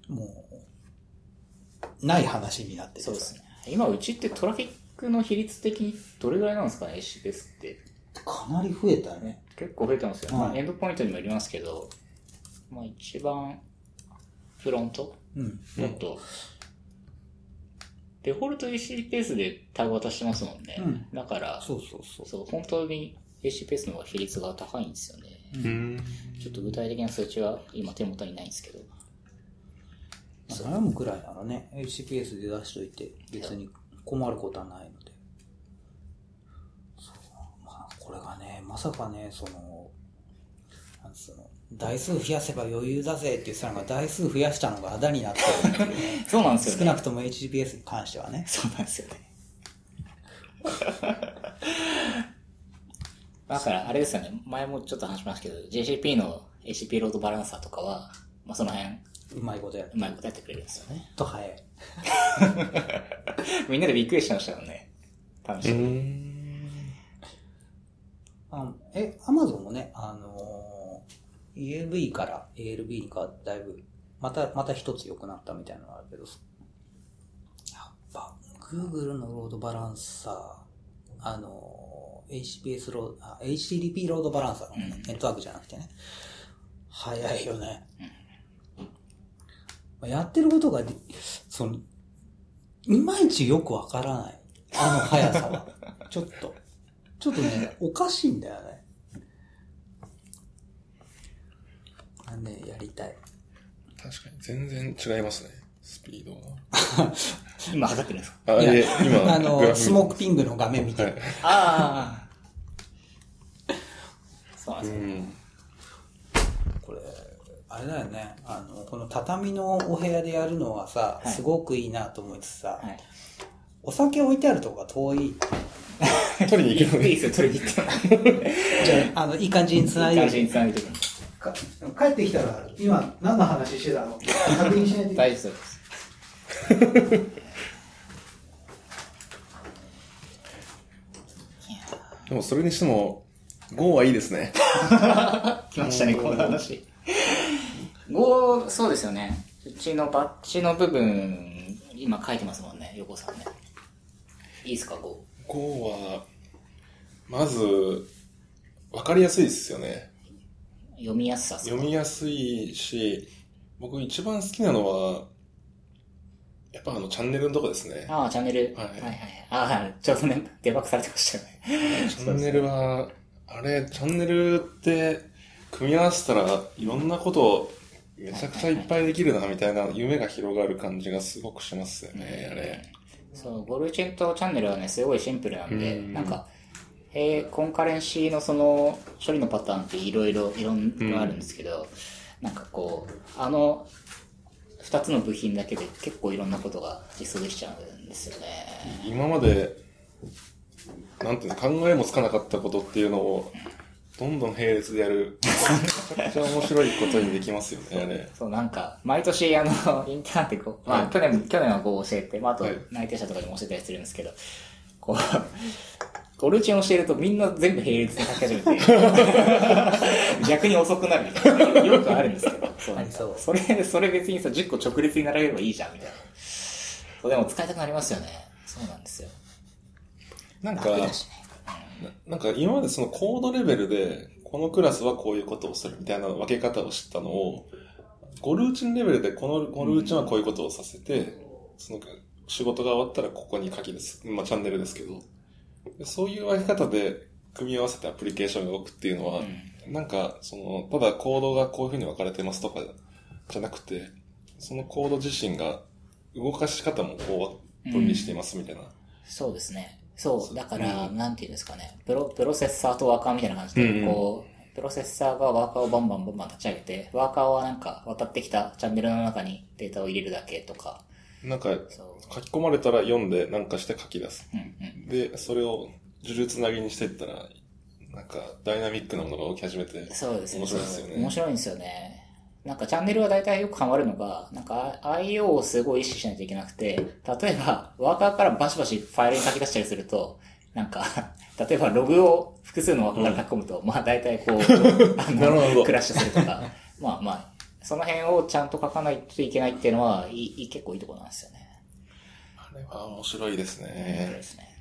もう、ない話になっててさそうですね。今、うちってトラフィックの比率的にどれぐらいなんですかね、HTTPS って。かなり増えたよね。結構増えてますよ。はいまあ、エンドポイントにもよりますけど、まあ一番、フロントうん。もっと、デフォルト HTTP ペースでタグ渡してますもんね。うんだから、そうそうそう。そう、本当に HTTP ペースの方が比率が高いんですよね。うん。ちょっと具体的な数値は今手元にないんですけど。悩むくらいならね、HTTPS で出しといて、別に困ることはないので。そう。まあ、これがね、まさかね、その、なんつうの、台数増やせば余裕だぜって言ってたのが、台数増やしたのがあだになってるね そうなんですよね。少なくとも HTTPS に関してはね。そうなんですよね。だから、あれですよね。前もちょっと話しましたけど、JCP の HTTP ロードバランサーとかは、まあ、その辺、うまいことやるう。まいことやってくれるんですよね。と早い。みんなでびっくりしてましたよね。楽しうみ。ん。あえ、アマゾンもね、あのー ELV から ALB に変わってだいぶ、また、また一つ良くなったみたいなのがあるけど、やっぱ、Google のロードバランサー、あのー HPS ロード、あ、HTTP ロードバランサーの、ねネットワークじゃなくてね、早いよね。まあやってることが、その、いまいちよくわからない。あの速さは。ちょっと。ちょっとね、おかしいんだよね。あね、やりたい。確かに全然違いますね。スピードが。今測ってるんですか？あ、いえ、今、あの、スモークピングの画面見て。はい。ああ。そうなんうですよ。ん。これ、あれだよね。あの、この畳のお部屋でやるのはさ、はいすごくいいなと思いつつさ、はい。お酒置いてあるとこが遠い。取りに行けるのに。いいですよ、取りに行って。じゃあ、あの、いい感じに繋いで感じにつなげてくる。か帰ってきたら、今何の話してたの？確認しないといけない大丈夫です。でもそれにしても、GO はいいですね。来ましたね、この話。5、そうですよね。うちのバッジの部分、今書いてますもんね、横さんね。いいですか、5。GO は、まず、わかりやすいですよね。読みやすさ読みやすいし、僕一番好きなのは、やっぱあのチャンネルのとこですね。ああ、チャンネル。はいはいはい。ああ、ちょうどね、デバッグされてましたよね。チャンネルは、あれ、チャンネルって、組み合わせたらいろんなことめちゃくちゃいっぱいできるな、みたいな夢が広がる感じがすごくしますよね、あれ。そう、ゴルチェントチャンネルはね、すごいシンプルなんで、うんなんか、えー、コンカレンシーのその処理のパターンっていろいろ、いろんなあるんですけど、なんかこう、あの、二つの部品だけで結構いろんなことが実装できちゃうんですよね。今まで、なんていうの、考えもつかなかったことっていうのを、どんどん並列でやる。めちゃくちゃ面白いことにできますよね、あれ。そう、なんか、毎年、あの、インターンってこう、まあ、はい去年、去年はこう教えて、まあ、あとはい、内定者とかにも教えたりするんですけど、こう、ゴルチェンを教えるとみんな全部並列で書き始めて、逆に遅くなるみたいな。よくあるんですけど、そうなんかそうそれ、それ別にさ、10個直列に並べればいいじゃん、みたいな。そう、でも使いたくなりますよね。そうなんですよ。なんか、楽だしね。なんか今までそのコードレベルで、このクラスはこういうことをするみたいな分け方を知ったのを、ゴルーチンレベルでこのゴルーチンはこういうことをさせて、その仕事が終わったらここに書きです。まあチャンネルですけど。でそういう分け方で組み合わせてアプリケーションが動くっていうのは、なんか、その、ただコードがこういう風に分かれてますとかじゃなくて、そのコード自身が動かし方もこう分離していますみたいな。そうですね。そう、だから、うんなんていうんですかね、プロ、プロセッサーとワーカーみたいな感じで、こう、プロセッサーがワーカーをバンバンバンバン立ち上げて、ワーカーはなんか渡ってきたチャンネルの中にデータを入れるだけとか、なんか。書き込まれたら読んでなんかして書き出す。うんうん。で、それを呪術つなぎにしていったら、なんかダイナミックなものが起き始めて、そうですね。面白いですよね面白いんですよね。なんかチャンネルは大体よくハマるのが、なんか IO をすごい意識しないといけなくて、例えばワーカーからバシバシファイルに書き出したりすると、なんか、例えばログを複数のワーカーから書き込むと、まあ大体こう、あなるほどクラッシュするとか、まあまあ、その辺をちゃんと書かないといけないっていうのは、いいいい結構いいところなんですよね。あれは面白いですそうねで。すね。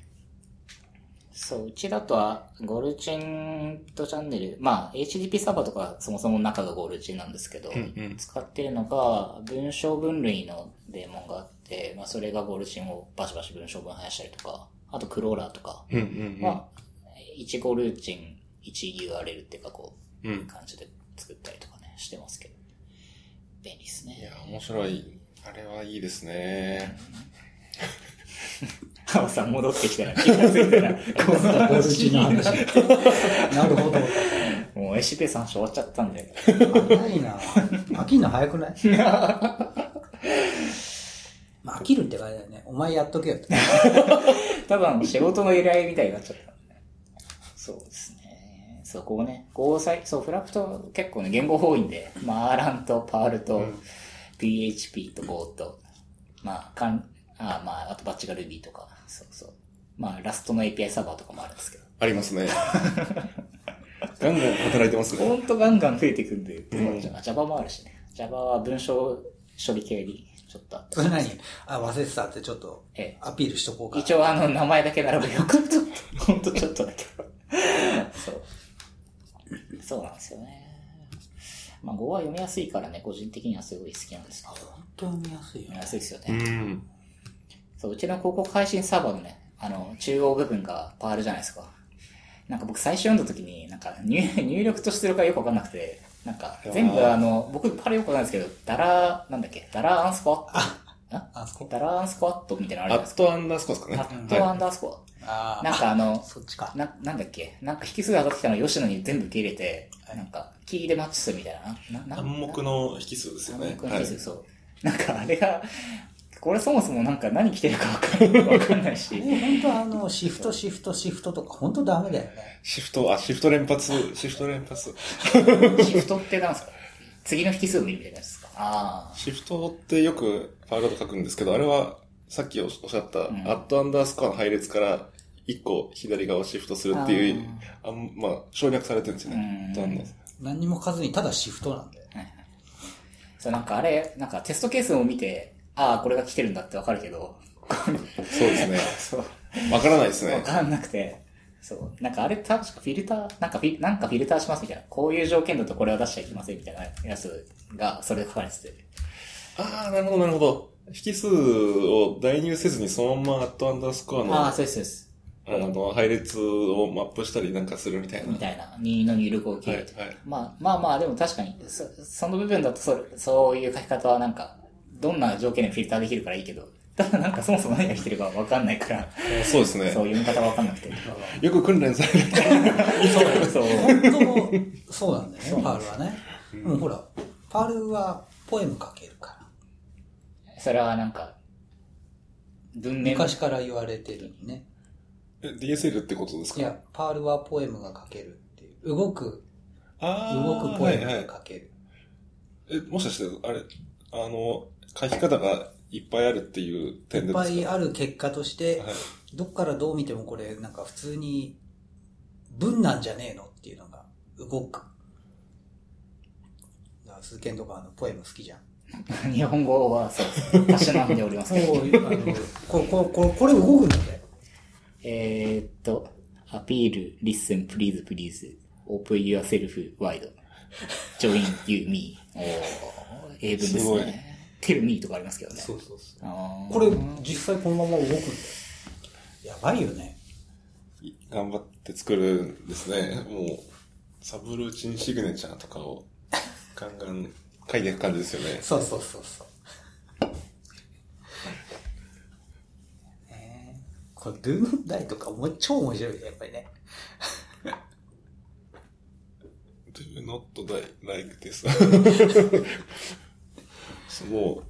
そう、うちだとは、ゴルチンとチャンネル、まあ、HTTP サーバーとかそもそも中がゴルチンなんですけど、うんうん使ってるのが、文章分類のデーモンがあって、まあ、それがゴルチンをバシバシ文章分生やしたりとか、あとクローラーとかうんうんうん。は、1ゴルチン、1 URL っていうかこう、うん。感じで作ったりとかね、してますけど。便利ですね。いや、面白い。あれはいいですね。さん戻ってきたら気がついたら、こんなゴルチの話。なるほど。もう SCP さん終わっちゃったんで。早いな飽きんの早くない？まあ飽きるって感じだよね。お前やっとけよって。多分仕事の依頼みたいになっちゃった。そうですね。そこをね、こうさい、そう、フラクト結構ね、言語多いんで、まあ、アーランとパールと、PHP と Go と、まあ、かん、あまあ、あとバッチが Ruby とか、そうそう。まあ、ラストの API サーバーとかもあるんですけど。ありますね。ガンガン働いてますね。ほんとガンガン増えていくんで、うん Java もあるしね。Java は文章処理系にちょっとあってそれ何あ、忘れてたってちょっとええアピールしとこうかな。一応あの、名前だけ並ぶよくちょっと、ほんとちょっとだけど。そう。そうなんですよね。まあ、Go は読みやすいからね、個人的にはすごい好きなんですけど。本当読みやすいよね読みや。すいですようね。ん。そう、うちの広告配信サーバーのね、あの、中央部分がパールじゃないですか。なんか僕最初読んだ時に、なんか入 入力と出力がよくわかんなくて、なんか全部あの、僕パールよくわかんないですけど、ダラー、なんだっけ、ダラーアンスコアット。あダラーアンスコアットみたいなのあアるじゃないですか。ットアンダースコアですかね。アットアはンダースコあア。なんかあの、そっちか。な、なんだっけなんか引数上がってきたのを吉野に全部受け入れて、はいなんか、キーでマッチするみたいな。な、な、暗黙の引数ですよね。はい暗黙の引。数、そう。なんかあれが、これそもそもなんか何来てるかわかんないし。え、本当あの、シフト、シフト、シフトとか、本当ダメだよね。シフト、あ、シフト連発、シフト連発。シフトってなんですか？次の引数を見るみたいなやつですか？ああ。シフトってよくファイルと書くんですけど、あれはさっきおっしゃった、んアットアンダースコアの配列から一個左側をシフトするっていう、あんまあ、省略されてるんですよね。何にも書かずに、ただシフトなんだよ。そう、なんかあれ、なんかテストケースを見て、ああ、これが来てるんだってわかるけど、そうですね。そう。わからないですね。わかんなくて、そう。なんかあれ確かフィルター、なんかフィなんかフィルターしますみたいな。こういう条件だとこれは出しちゃいけませんみたいなやつが、それで書かれてて。ああ、なるほど、なるほど。引数を代入せずにそのままアットアンダースコアの、ああ、あそうです、そうです。の、配列をマップしたりなんかするみたいな。みたいな。任意の入力を受け入れて。はいはいまあまあまあ、でも確かに、そその部分だとそそういう書き方はなんか、どんな条件でフィルターできるからいいけど、ただなんかそもそも何が来てるかわかんないから、そうですね。そう読み方わかんなくて。よく訓練される。そう。本当、そうなんだよね、パールはね。うん、ほら、パールはポエム書けるから。それはなんか、文面昔から言われてるね。え DSL ってことですか？いや、パールはポエムが書けるっていう。動く、ああ。動くポエムはいはいが書ける。え、もしかして、あれ、あの、書き方がいっぱいあるっていうい点でですか？っぱいある結果として、はい。どっからどう見てもこれ、なんか普通に、文なんじゃねえのっていうのが動く。だから、鈴剣とかあの、ポエム好きじゃん。日本語はそう、たしなんでおりますけど。これ、これ、これ、これ動くんだよ。えーっと、アピール、listen, please, please, open yourself wide, join you, me. おー英文ですすごいね。tell me とかありますけどね。そうそうそう。これ、実際このまま動くんだよ。やばいよね。頑張って作るんですね。もう、サブルーチンシグネチャーとかをガンガン書いていく感じですよね。そうそうそうそう。これ、ドゥームダイとかもう超面白いね、やっぱりね。do not die like this. も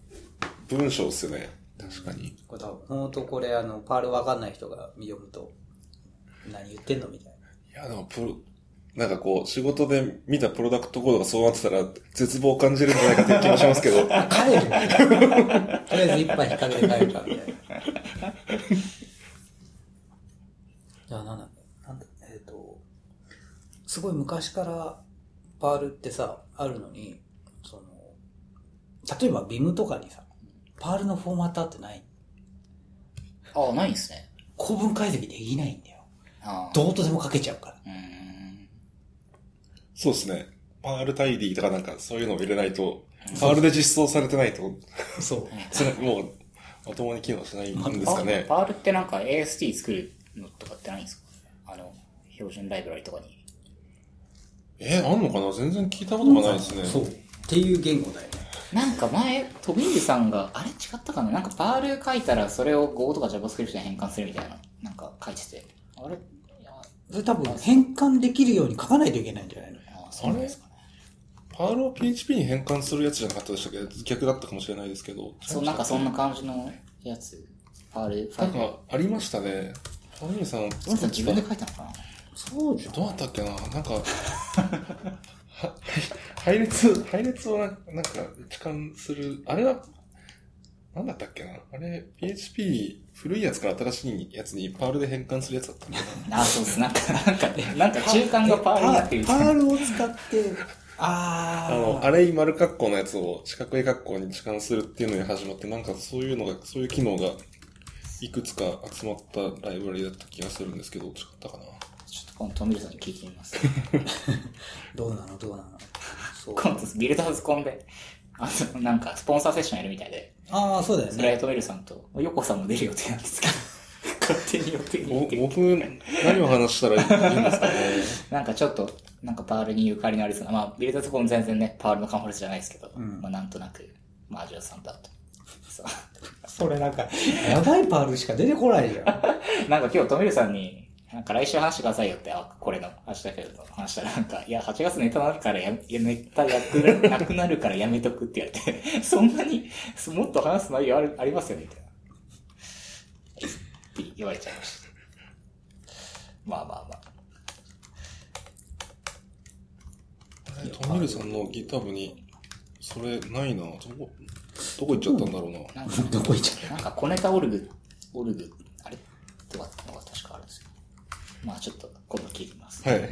う、文章っすよね。確かに。これ多分、ほんとこれ、あの、パールわかんない人が読むと、何言ってんのみたいな。いや、でも、プロ、なんかこう、仕事で見たプロダクトコードがそうなってたら、絶望を感じるんじゃないかっていう気もしますけど。帰 るとりあえず一杯引っ掛けて帰るか、みたいな。じゃあ、な。んだ、な。んだ、えっ、と、すごい昔からパールってさ、あるのに、例えば Vim とかにさ、 Perl のフォーマッターってない？あー、ないんですね。構文解析できないんだよ。あーどうとでも書けちゃうから。う。そうですね。 perltidy とかなんかそういうのを入れないと、 Perl で実装されてないと、そう。それもう、まともに機能しないんですかね。 Perl ってなんか AST 作るのとかってないんですか？あの、標準ライブラリとかに。えーあんのかな？全然聞いたことがないですね。そう。っていう言語だよね。なんか前、トビールさんが、あれ違ったかな？なんかパール書いたらそれを Go とか JavaScript に変換するみたいな、なんか書いてて。あれ？いやそれ多分変換できるように書かないといけないんじゃないの？あそうなんですかね。パールを PHP に変換するやつじゃなかったでしたっけ？逆だったかもしれないですけど。そう、なんかそんな感じのやつ。パール、ファイル。なんか、ありましたね。トビールさん自分で書いたのかな？そうじゃん。どうだったっけな？なんか、は、配列、配列をななんか、置換する、あれは、なんだったっけなあれ、PHP、古いやつから新しいやつにパールで変換するやつだったんだな。あ、そうです。なんか、なんかね、なんか中間がパールになってるみパ。ールを使って、あああの、アレイ丸括弧のやつを四角い括弧に置換するっていうのに始まって、なんかそういうのが、そういう機能が、いくつか集まったライブラリだった気がするんですけど、違ったかな今度トミルさんに聞いてみます。どうなの？どうなの？そう。今度ビルダーズコンで、あの、なんかスポンサーセッションやるみたいで、ああ、そうだよね。それはトミルさんと、ヨコさんも出る予定なんですけど、勝手に予定に僕、何を話したらいいんですかね？なんかちょっと、なんかパールにゆかりのありそうな、まあ、ビルダーズコン全然ね、パールのカンファレンスじゃないですけど、んまあなんとなく、まあ、アジアさんだと。そう。それなんか、やばいパールしか出てこないじゃん。なんか今日トミルさんに、なんか来週話してくださいよって、あ、これの、明日けど話したらなんか、いや、8月ネタなるからや、いやネタやくななくなるからやめとくって言われて、そんなに、もっと話す内容あるありますよねみたいな。って言われちゃいました。まあまあまあ。トミルさんの GitHub に、それないなどこ、どこ行っちゃったんだろうな。なんか、どこ行っちゃっなんか小ネタオルグ、オルグ、あれ？とかのが確かあるんですよ。まあちょっと今度聞いてみます。はい。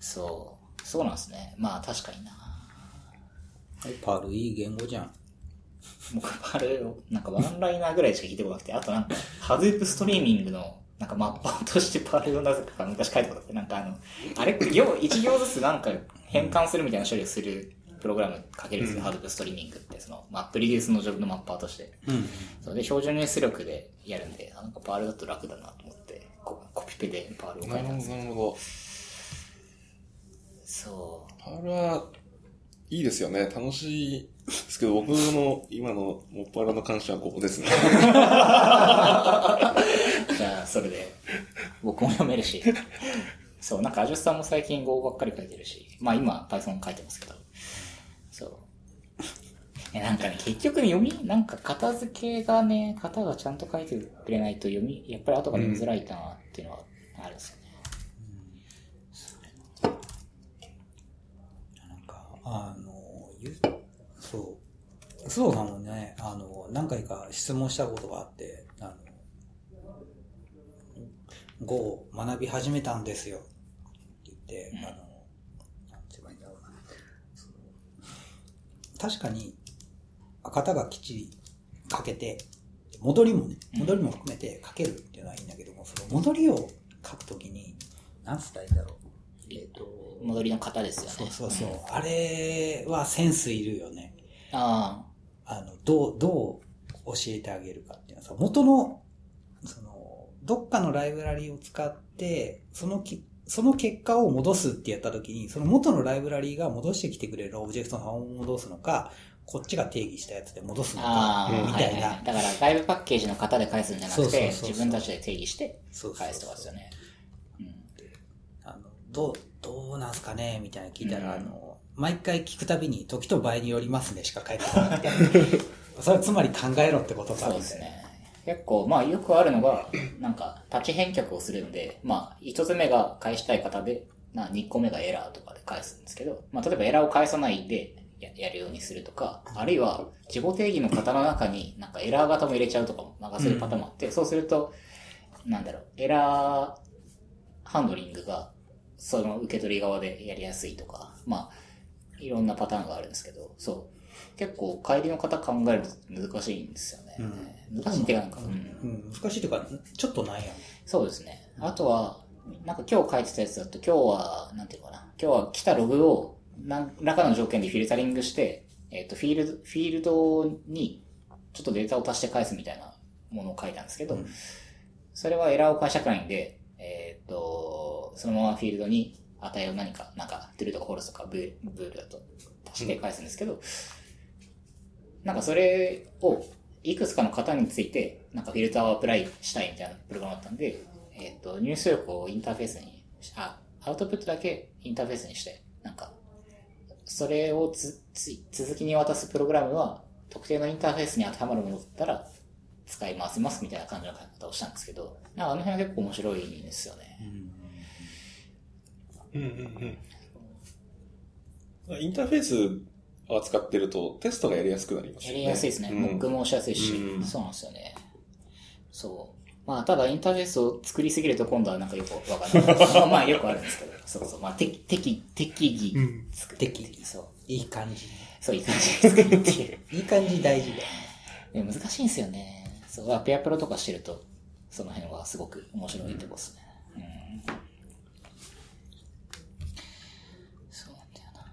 そう。そうなんですね。まあ確かにな。た Perl いい言語じゃん。僕あれを、なんか one-liner ぐらいしか聞いてこなくて、あとなんか、 Hadoop Streaming の、なんか mapper として Perl をなぜか昔書いたことあって、なんかあの、あれ、行、一行ずつなんか変換するみたいな処理をするプログラム書けるんですよ、 Hadoop Streaming って、その、 MapReduce のジョブの mapper として。うん。それで標準入出力でやるんで、あなんか Perl だと楽だなとココピペで Perl を書ないたんですよ。なるほど。そう。 Perl は、いいですよね。楽しいですけど、僕の今のもっぱらの関心はここですね。じゃあ、それで、僕も読めるし。そう、なんか、アジュスさんも最近 Go ばっかり書いてるし、まあ今、Python 書いてますけど。え、なんかね、結局ね、読み、なんか片付けがね、型がちゃんと書いてくれないと読み、やっぱり後が見づらいかなっていうのはあるんですよね。なんか、あの、ゆそう。須藤さんもね、あの、何回か質問したことがあって、あの、Go を学び始めたんですよ。って言って、あの、なんて言えばいいんだろうな。その確かに、型がきっちり書けて、戻りもね、戻りも含めて書けるっていうのはいいんだけども、その戻りを書くときに、なんつったらいいんだろう。えっ、と、戻りの型ですよね。そうそうそう。あれはセンスいるよね。ああの、どう、どう教えてあげるかっていうのはさ、元の、その、どっかのライブラリを使って、そのき、その結果を戻すってやったときに、その元のライブラリが戻してきてくれるオブジェクトのを戻すのか、こっちが定義したやつで戻すのかあ、、みたいな。ははだから外部パッケージの型で返すんじゃなくて、自分たちで定義して返すとかですよね。うんあの、どう、どうなんすかねみたいな聞いたら、うんあの、毎回聞くたびに、時と場合によりますねしか返ってこなくて。それはつまり考えろってことか、そうみたいな。ですね。結構、まあよくあるのが、なんか、立ち返却をするんで、まあ、一つ目が返したい方で、な、二個目がエラーとかで返すんですけど、まあ、例えばエラーを返さないでややるようにするとか、あるいは、自己定義の型の中になんかエラー型も入れちゃうとかも、なんかそういうパターンもあって、そうすると、なんだろう、エラーハンドリングが、その受け取り側でやりやすいとか、まあ、いろんなパターンがあるんですけど、そう。結構、帰りの方考えると難しいんですよね。難しいっていうかなんか、うんうん、難しいというか、ちょっとなんや。そうですね。あとは、なんか今日書いてたやつだと、今日は、なんていうのかな。今日は来たログを何らかの条件でフィルタリングして、えっ、と、フィールド、フィールドにちょっとデータを足して返すみたいなものを書いたんですけど、それはエラーを解釈ラインで、えっ、と、そのままフィールドに値を何か、なんか、トゥルーとかフォルスとかブール、ブールだと足して返すんですけど、なんかそれを、いくつかの型について、なんかフィルターをアプライしたいみたいなプログラムだったんで、えっ、と、入出力をインターフェースに、あ、アウトプットだけインターフェースにして、なんか、それをつ、つ、続きに渡すプログラムは、特定のインターフェースに当てはまるものだったら、使い回せますみたいな感じの書き方をしたんですけど、なんかあの辺は結構面白いんですよね。うんうんうん。インターフェースを扱ってるとテストがやりやすくなりますやよね。りやすいですね。うんモックもしやすいし、うんそうなんですよね。そう。まあ、ただインターフェースを作りすぎると今度はなんかよくわかんない。まあまあよくあるんですけど、そうそう。まあ、適、適、適宜うん。適そう。いい感じ。そう、いい感じで作るっていう。いい感じ大事だよ。でも難しいんですよね。そう、まあペアプロとかしてると、その辺はすごく面白いとこですね。うん。そうなんだよな。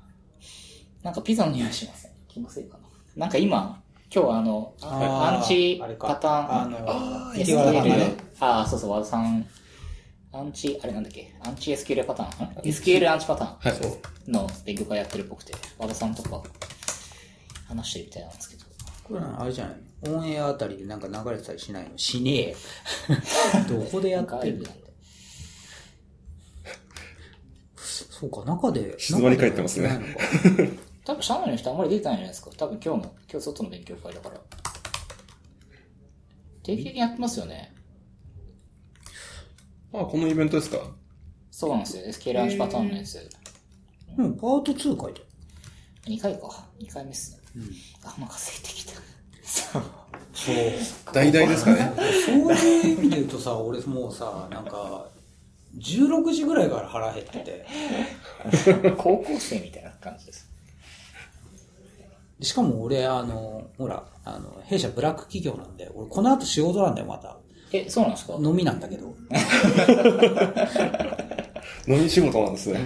なんかピザの匂いしません？気のせいかな。なんか今、今日はあの、アンチパターン、あ SQL ああ、そうそう、和田さん、アンチ、あれなんだっけ、アンチ SQL パターン？ん ?SQL アンチパターン。はい。の勉強会やってるっぽくて、和田さんとか話してるみたいなんですけど。これあれじゃない？オンエアあたりでなんか流れてたりしないの？しねえよ。どこでやってるのそうか、中で。静まり返ってますね多分社内の人あんまり出てないんじゃないですか。多分今日の、今日外の勉強会だから。定期的にやってますよね。あ、このイベントですか？そうなんですよ。SQL アンチパターンのやつ。うん、パート2書いてある。2回か。2回目っすね。あ、お腹空いてきた。そう。大々ですかね。そういう意味で言うとさ、俺もうさ、なんか、16時ぐらいから腹減ってて、高校生みたいな感じです。しかも俺、あの、ほら、あの、弊社ブラック企業なんで、俺この後仕事なんだよ、また。え、そうなんですか？飲みなんだけど。飲み仕事なんですね。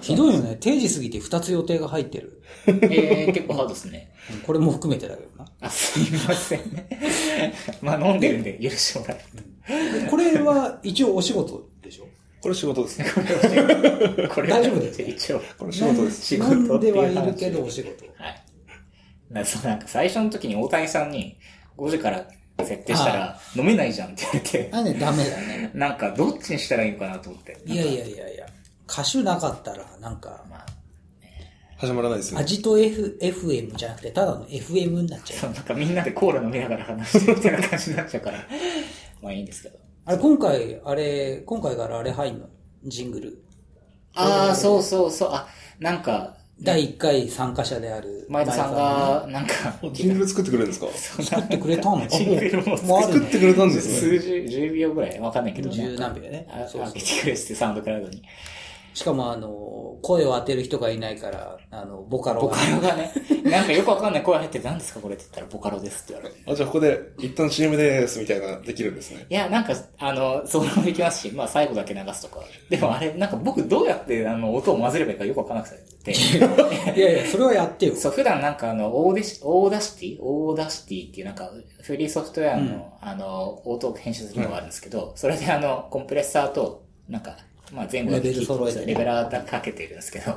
ひどいよね。定時過ぎて2つ予定が入ってる。えー、結構ハードですね。うんこれも含めてだけどな。あ、すいませんね。まあ飲んでるんで許してもらえこれは一応お仕事でしょ？これ仕事ですね。と。これ大丈夫です一応。これ仕事です。仕事飲んでっていう話はいるけどお仕事。はい。なんかそうなんか最初の時に大谷さんに5時から設定したら飲めないじゃんって言われて、あれね、ダメだね。なんかどっちにしたらいいのかなと思って。いやいやいやいや。歌手なかったら、なんか、まあ、始まらないですね。アジト F、FM じゃなくて、ただの FM になっちゃ。そううなんかみんなでコーラ飲みながら話してるみたいな感じになっちゃうから、まあいいんですけど。あれ、今回、あれ、今回からあれ入んの？ジングル。ああ、そうそうそう。あ、なんか、第1回参加者である前田さんが、なんか、ジングル作ってくれるんですか？作ってくれたの ジングルも作ってくれたんですね。数十、10秒ぐらい。わかんないけど。十何秒ね。あけてくれって SoundCloud に。しかもあの、声を当てる人がいないから、あの、ボカロボが。カロがね、なんかよくわかんない声入って何ですかこれって言ったらボカロですって言われて。あ、じゃあここで一旦 CM ですみたいな、できるんですね。いや、なんか、あの、それもできますし、まあ最後だけ流すとか。でもあれ、なんか僕どうやってあの、音を混ぜればいいかよくわかんなくて。いやいや、それはやってよ。そう、普段なんかあの、オーディシ、 Audacity Audacity っていうなんか、フリーソフトウェアの、あの、オート編集するのがあるんですけど、それであの、コンプレッサーと、なんか、まあ前後レベル揃えてねレベラーかけてるんですけど、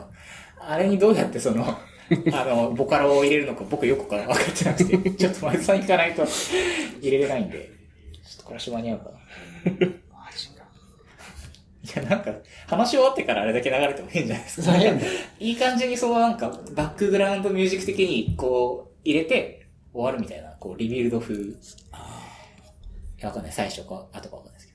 あれにどうやってその、あの、ボカロを入れるのか僕よく分かってなくて、ちょっと前田さん行かないと入れれないんで、ちょっとこれし間に合うかな。マジか。いや、なんか、話し終わってからあれだけ流れても変じゃないですか。いい感じにそのなんか、バックグラウンドミュージック的に、こう、入れて、終わるみたいな、こう、リビルド風。いや、わかんない。最初か、後かわかんないですけ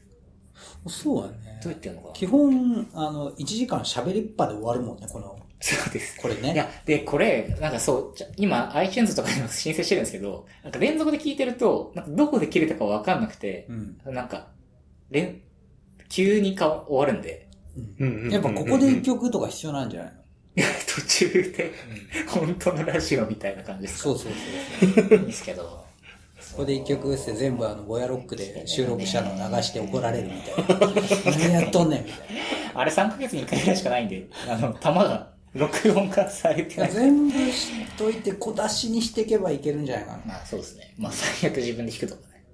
そうだねど。。どうやってやるのかな？基本、あの、1時間喋りっぱで終わるもんね、この、そうです。これね。いや、で、これ、なんかそう、じゃ今、iTunes とかにも申請してるんですけど、なんか連続で聞いてると、なんかどこで切れたかわかんなくて、うん。なんか、連、急にか終わるんで、うんうんうんうんやっぱここで一曲とか必要なんじゃないの？い や途中で、本当のラジオみたいな感じですか？そうそうそう。いいですけど、そこで一曲して全部あの、ボヤロックで収録したのを流して怒られるみたいな。何やっとんねんみたいあれ3ヶ月に1回ぐらいしかないんで、あの、弾が録音化されてなな。い。全部知っといて小出しにしていけばいけるんじゃないかな。まあそうですね。まあ最悪自分で弾くとかね。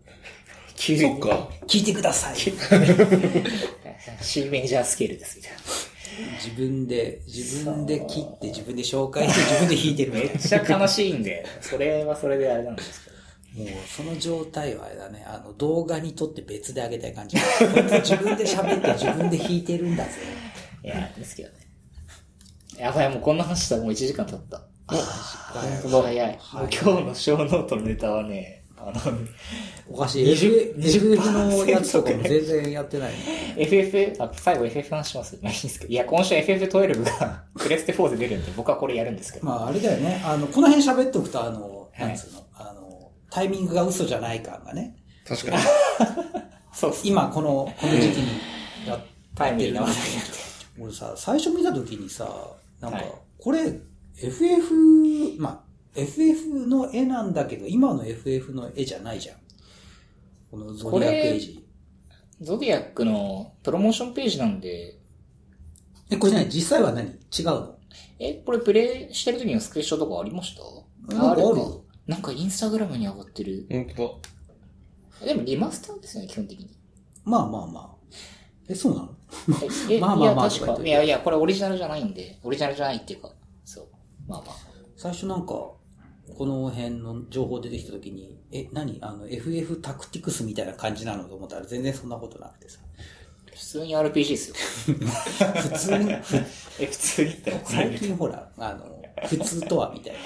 急そっか。聞いてください。C メジャースケールですみたいな。自分で、自分で切って自分で紹介して自分で弾いてるめっちゃ悲しいんで、それはそれであれなんですけど。もう、その状態はあれだね、あの、動画に撮って別であげたい感じ。自分で喋って自分で弾いてるんだぜ。いや、ですけどね。やばい、もうこんな話したらもう1時間経った。本当だ、早い。もう今日のショーノートのネタはね、あの、おかしい。20 FF のやつとかも全然やってないね。FF、あ、最後 FF 話しますまあいいんですけど。いや、今週 FF12 が プレステ4で出るんで、僕はこれやるんですけど。まあ、あれだよね。あの、この辺喋っとくと、あの、はいなんつうの、あの、タイミングが嘘じゃない感がね。確かに。そうっす。今、この、この時期にやっタイムリーな話題俺さ、最初見た時にさ、なんか、はいこれ、FF、まあ、FF の絵なんだけど、今の FF の絵じゃないじゃん。このゾディアックエイジ。ゾディアックのプロモーションページなんで、え、これじゃない？実際は何？違うの？え、これプレイしてる時のスクリーンショットとかありました？なんかあるなんかインスタグラムに上がってる。本当でもリマスターですよね、基本的に。まあまあまあ。え、そうなの？え、え まあまあまあいや、確か。とか言っといていやいや、これオリジナルじゃないんで、オリジナルじゃないっていうか、そう。まあまあ。最初なんか、この辺の情報出てきた時に、え、何？あの、FF タクティクスみたいな感じなのと思ったら全然そんなことなくてさ。普通に RPG ですよ。普通に、え、普通にって怒られ最る。近ほら、あの、普通とはみたいなさ。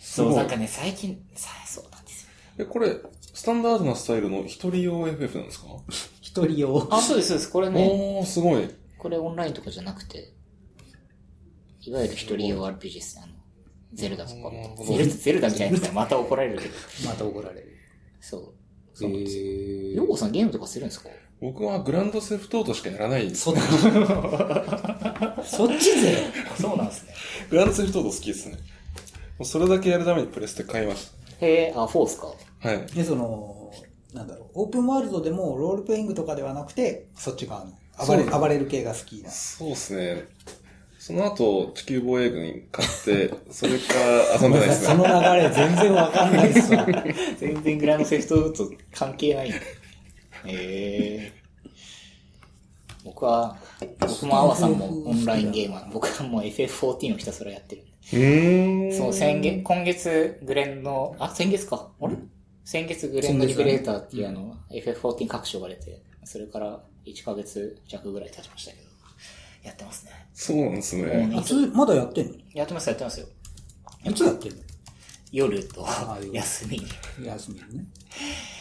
そう、なんかね、最近、さそうなんですよ。え、これ、スタンダードなスタイルの一人用 FF なんですか？一人用。あ、そうです、そうです。これね、おー、すごい。これオンラインとかじゃなくて、いわゆる一人用 RPG ですね。あの、ゼルダとかゼルダ、ゼルダみたいなまた怒られるけど。また怒られる。そう。そうなんですよ。えヨーゴさんゲームとかするんですか？僕はグランドセフトートしかやらないんです。そっち そっちぜ。そうなんですね。グランドセフトート好きですね。もうそれだけやるためにプレステ買いましへえ、あ、4ですかた。はい。で、その、なんだろう、オープンワールドでもロールプレイングとかではなくて、そっち側の、暴れ暴れる系が好きな。そうですね。その後、地球防衛軍買って、それから遊んでないですそのね。流れ全然わかんないっすわ。全然グランドセフトウと関係ない。へえ。僕は、僕もアワさんもオンラインゲーマー。僕はもう FF14 をひたすらやってる。うーん。そう、先月、今月、グレンの、あ、先月か。あれ？先月、グレンのリベレーターっていうあの、FF14 各所が出て、それから1ヶ月弱ぐらい経ちましたけど、やってますね。そうなんですね。ねいつ、まだやってんの？やってます、やってますよ。いつやってんの？夜と休み。休みね。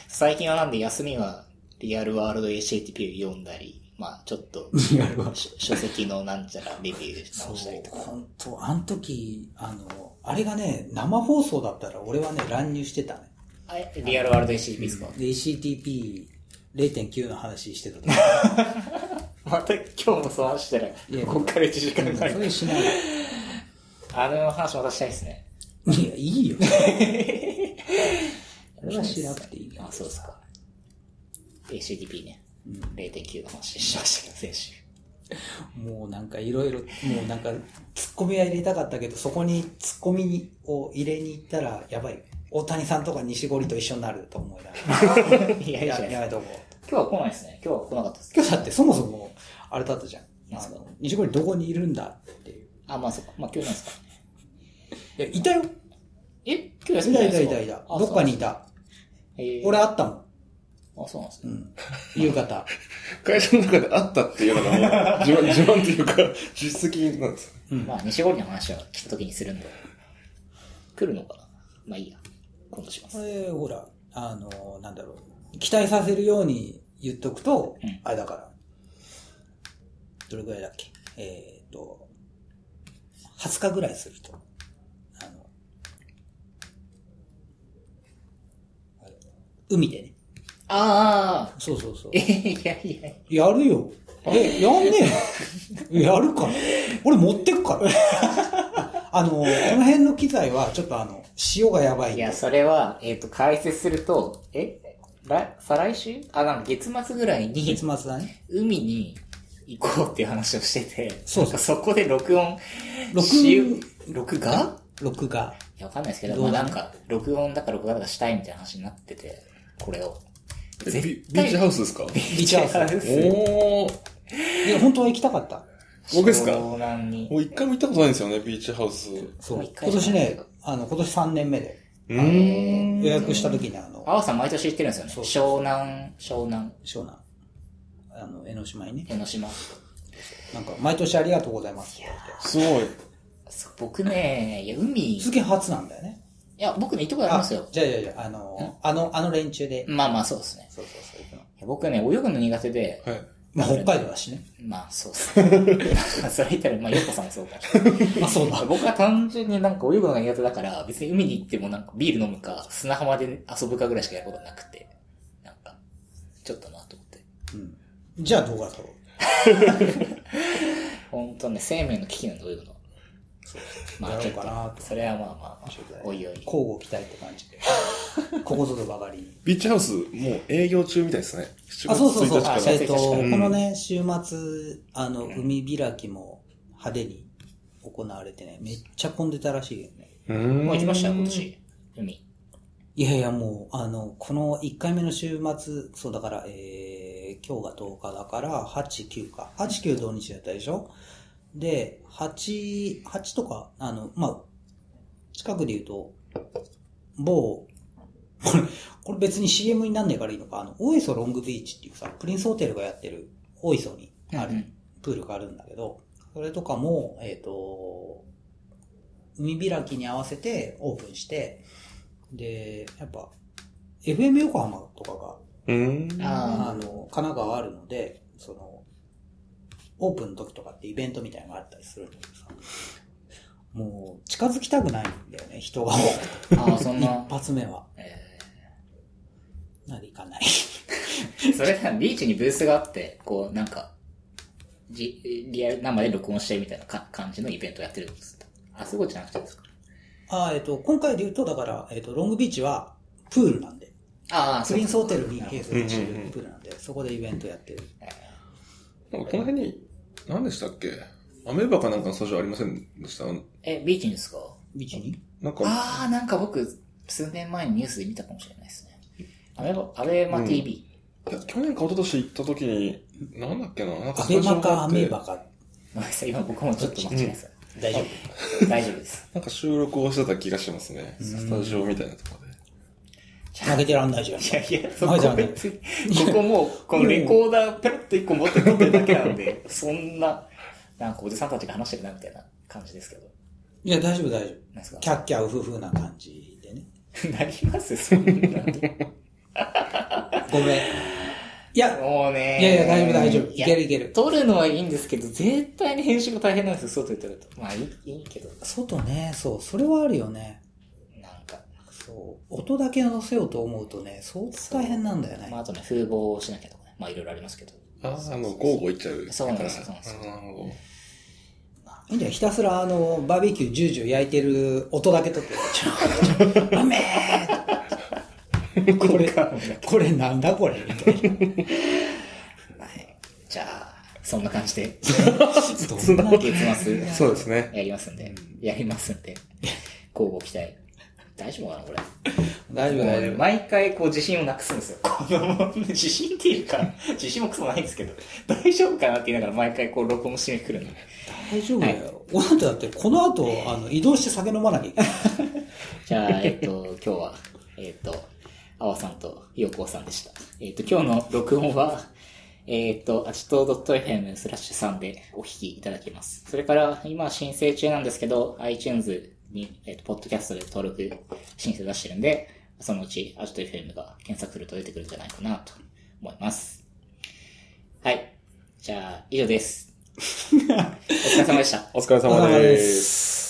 最近はなんで休みはリアルワールド HATP を読んだり、まあちょっと。書書籍のなんちゃらレビューしたりと、か。本当あの時、あの、あれがね、生放送だったら俺はね、乱入してたね。あえリアルワールド HATP ですか、で、ECTP0.9 の話してた時。また今日もそう話したら、いやこっから1時間ぐらいそ。れしない。いあの話またしたいですね。や、いいよ。あれはしなくていいよ。あ、そうですか。HATP ね。0.9の話しましたけど、先週。もうなんかいろいろ、もうなんか、ツッコミは入れたかったけど、そこにツッコミを入れに行ったら、やばい。大谷さんとか西堀と一緒になると思いながら。いや、いやや、めとこう。今日は来ないですね。今日は来なかったです。今日だってそもそも、あれだったじゃん。なんすかあの、西堀どこにいるんだっていう。あ、まあそっか。まあ今日なんですか。いや、いたよ。え？今日休いたいたみじゃないですか？いたいた。あどっかにい。た。俺あったもん。あ、そうなんですね。うん。夕方。会社の中であったっていうのが 自慢、自慢というか、実績なんです。うん。まあ、西堀の話は来た時にするんで。来るのかな？まあいいや。今度しますこ。れ、ほら、あの、なんだろう。期待させるように言っとくと、うんあれだから。どれぐらいだっけ？えっ、と、20日ぐらいすると。あの、あれ海でね。ああそうそうそうえ。いやいや。やるよ。え、やんねえのやるから。俺持ってくから。あの、この辺の機材は、ちょっとあの、塩がやばいいや、それは、えっ、と、解説すると、え来再来週？あ、なんか月末ぐらいに、月末だね。海に行こうっていう話をしてて、そうそうそこで録音録しよう、録画？録画。いや、わかんないですけど、まあなんか、録音だか録画だかしたいみたいな話になってて、これを。えビビーチハウスですか？ビーチハウス。おー。いや、本当は行きたかった。僕ですか？湘南に。もう一回も行ったことないんですよね、ビーチハウス。そう。今年ね、あの、今年3年目で、うーん。予約した時にあの、青さん毎年行ってるんですよね。湘南、湘南、湘南、あの、江ノ島にね、江ノ島。なんか、毎年ありがとうございます。すごい。僕ね、いや、海、い続け初なんだよね。や、僕ね、行ったことありますよ。じゃあじゃあじゃあ、あの、あの、あの連中で。まあまあ、そうですね。そうそうそう行くの。いや僕ね、泳ぐの苦手で、はい。まあ、北海道だしね。まあ、そうっすね。それ言ったら、まあ、ヨッコさんもそうか。ま あ、そうだ。僕は単純になんか泳ぐのが苦手だから、別に海に行ってもなんかビール飲むか、砂浜で遊ぶかぐらいしかやることなくて、なんか、ちょっとなと思って。うん。じゃあ動画撮ろう。本当ね、生命の危機なんで泳ぐの。まあ、やちかなとと、それはまあまあまあ、おいおい。交互期待って感じで。ここぞとばかりに。ビーチハウス、もう営業中みたいですね。7あ、そうそうそう。月1日からあえっと、こうんのね、週末、あの、海開きも派手に行われてね、めっちゃ混んでたらしいよね。うーん。もう行きましたよ、今年。海。いやいや、もう、あの、この1回目の週末、そうだから、えー、今日が10日だから、8、9か。8、9土日だったでしょ？で、8、8とか、あの、まあ、近くで言うと、某、これ、これ別に CM になんねえからいいのか、あの、大磯ロングビーチっていうさ、プリンスホテルがやってる大磯にある、プールがあるんだけど、それとかも、えっ、と、海開きに合わせてオープンして、で、やっぱ、FM 横浜とかが、あの、神奈川あるので、その、オープンの時とかってイベントみたいなのがあったりするんだけどさ、もう、近づきたくないんだよね、人が多くて。ああ、そんな一。発目は。えなんで行かない。ー それがビーチにブースがあって、こう、なんか、じリアル生で録音してみたいなか感じのイベントをやってるんです。あ、そことじゃなくてですか？あえっ、と、今回で言うと、だから、えっ、と、ロングビーチは、プールなんで、ああ、プリンスホテルに併設してるプールなんで、そこでイベントやってる。なんかこの辺に、何でしたっけ？アメーバかなんかのスタジオありませんでした？え、ビーチにですか？ビーチに？なんか、ああ、なんか僕、数年前にニュースで見たかもしれないですね。アベマ、アベマ TV。いや去年か一昨年行った時に、なんだっけな、なんかアベスタジオマかアがあってメーバか。ごめんなさい、今僕もちょっと間違えました。大丈 大丈夫です。なんか収録をしてた気がしますね。スタジオみたいなところで。夫。負けてらんないじゃん。いやいや、そこ別に、ここもう、このレコーダーペロッと一個持って撮ってるだけなんで、そんな、なんかおじさんたちが話してるなみたいな感じですけど。いや、大丈夫、大丈夫。なんですか？キャッキャウフフな感じでね。なります？そんな。ごめん。いや、もうねいやいや、大丈夫、大丈夫。いやけるいける。撮るのはいいんですけど、絶対に編集が大変なんですよ、外で撮ると。まあいい、いいけど、外ね、そう、それはあるよね。そう。音だけ乗せようと思うとね、相当大変なんだよね。まああとね、風貌をしなきゃとかね、まあいろいろありますけど。ああ、あの、ゴーゴー行っちゃう。そうなんですそうなんですあーなるほど。いいんじゃひたすらあの、バーベキュージュージュー焼いてる音だけ取って、ちょ、ちょ、うめえこれ、これなんだこれみたいな。はい。じゃあ、そんな感じで、どんな月末そうですね。やりますんで、やりますんで、交互期待。大丈夫かな、これ。大丈夫、大丈夫。毎回こう自信をなくすんですよ。この自信っていうか、自信もクソもないんですけど、大丈夫かなって言いながら毎回こう録音しに来るので。大丈夫だよ。俺なんてだって、この後、あの、移動して酒飲まなきゃいけない。じゃあ、えっと、今日は、えっと、あわさんとよこうさんでした。えっと、今日の録音は、えっと、アチトー .fm スラッシュ3でお聞きいただけます。それから、今申請中なんですけど、iTunes に、えっと、ポッドキャストで登録申請出してるんで、そのうちアチト FM が検索すると出てくるんじゃないかなと思います。はい。じゃあ、以上です。お疲れ様でした。お疲れ様で。す。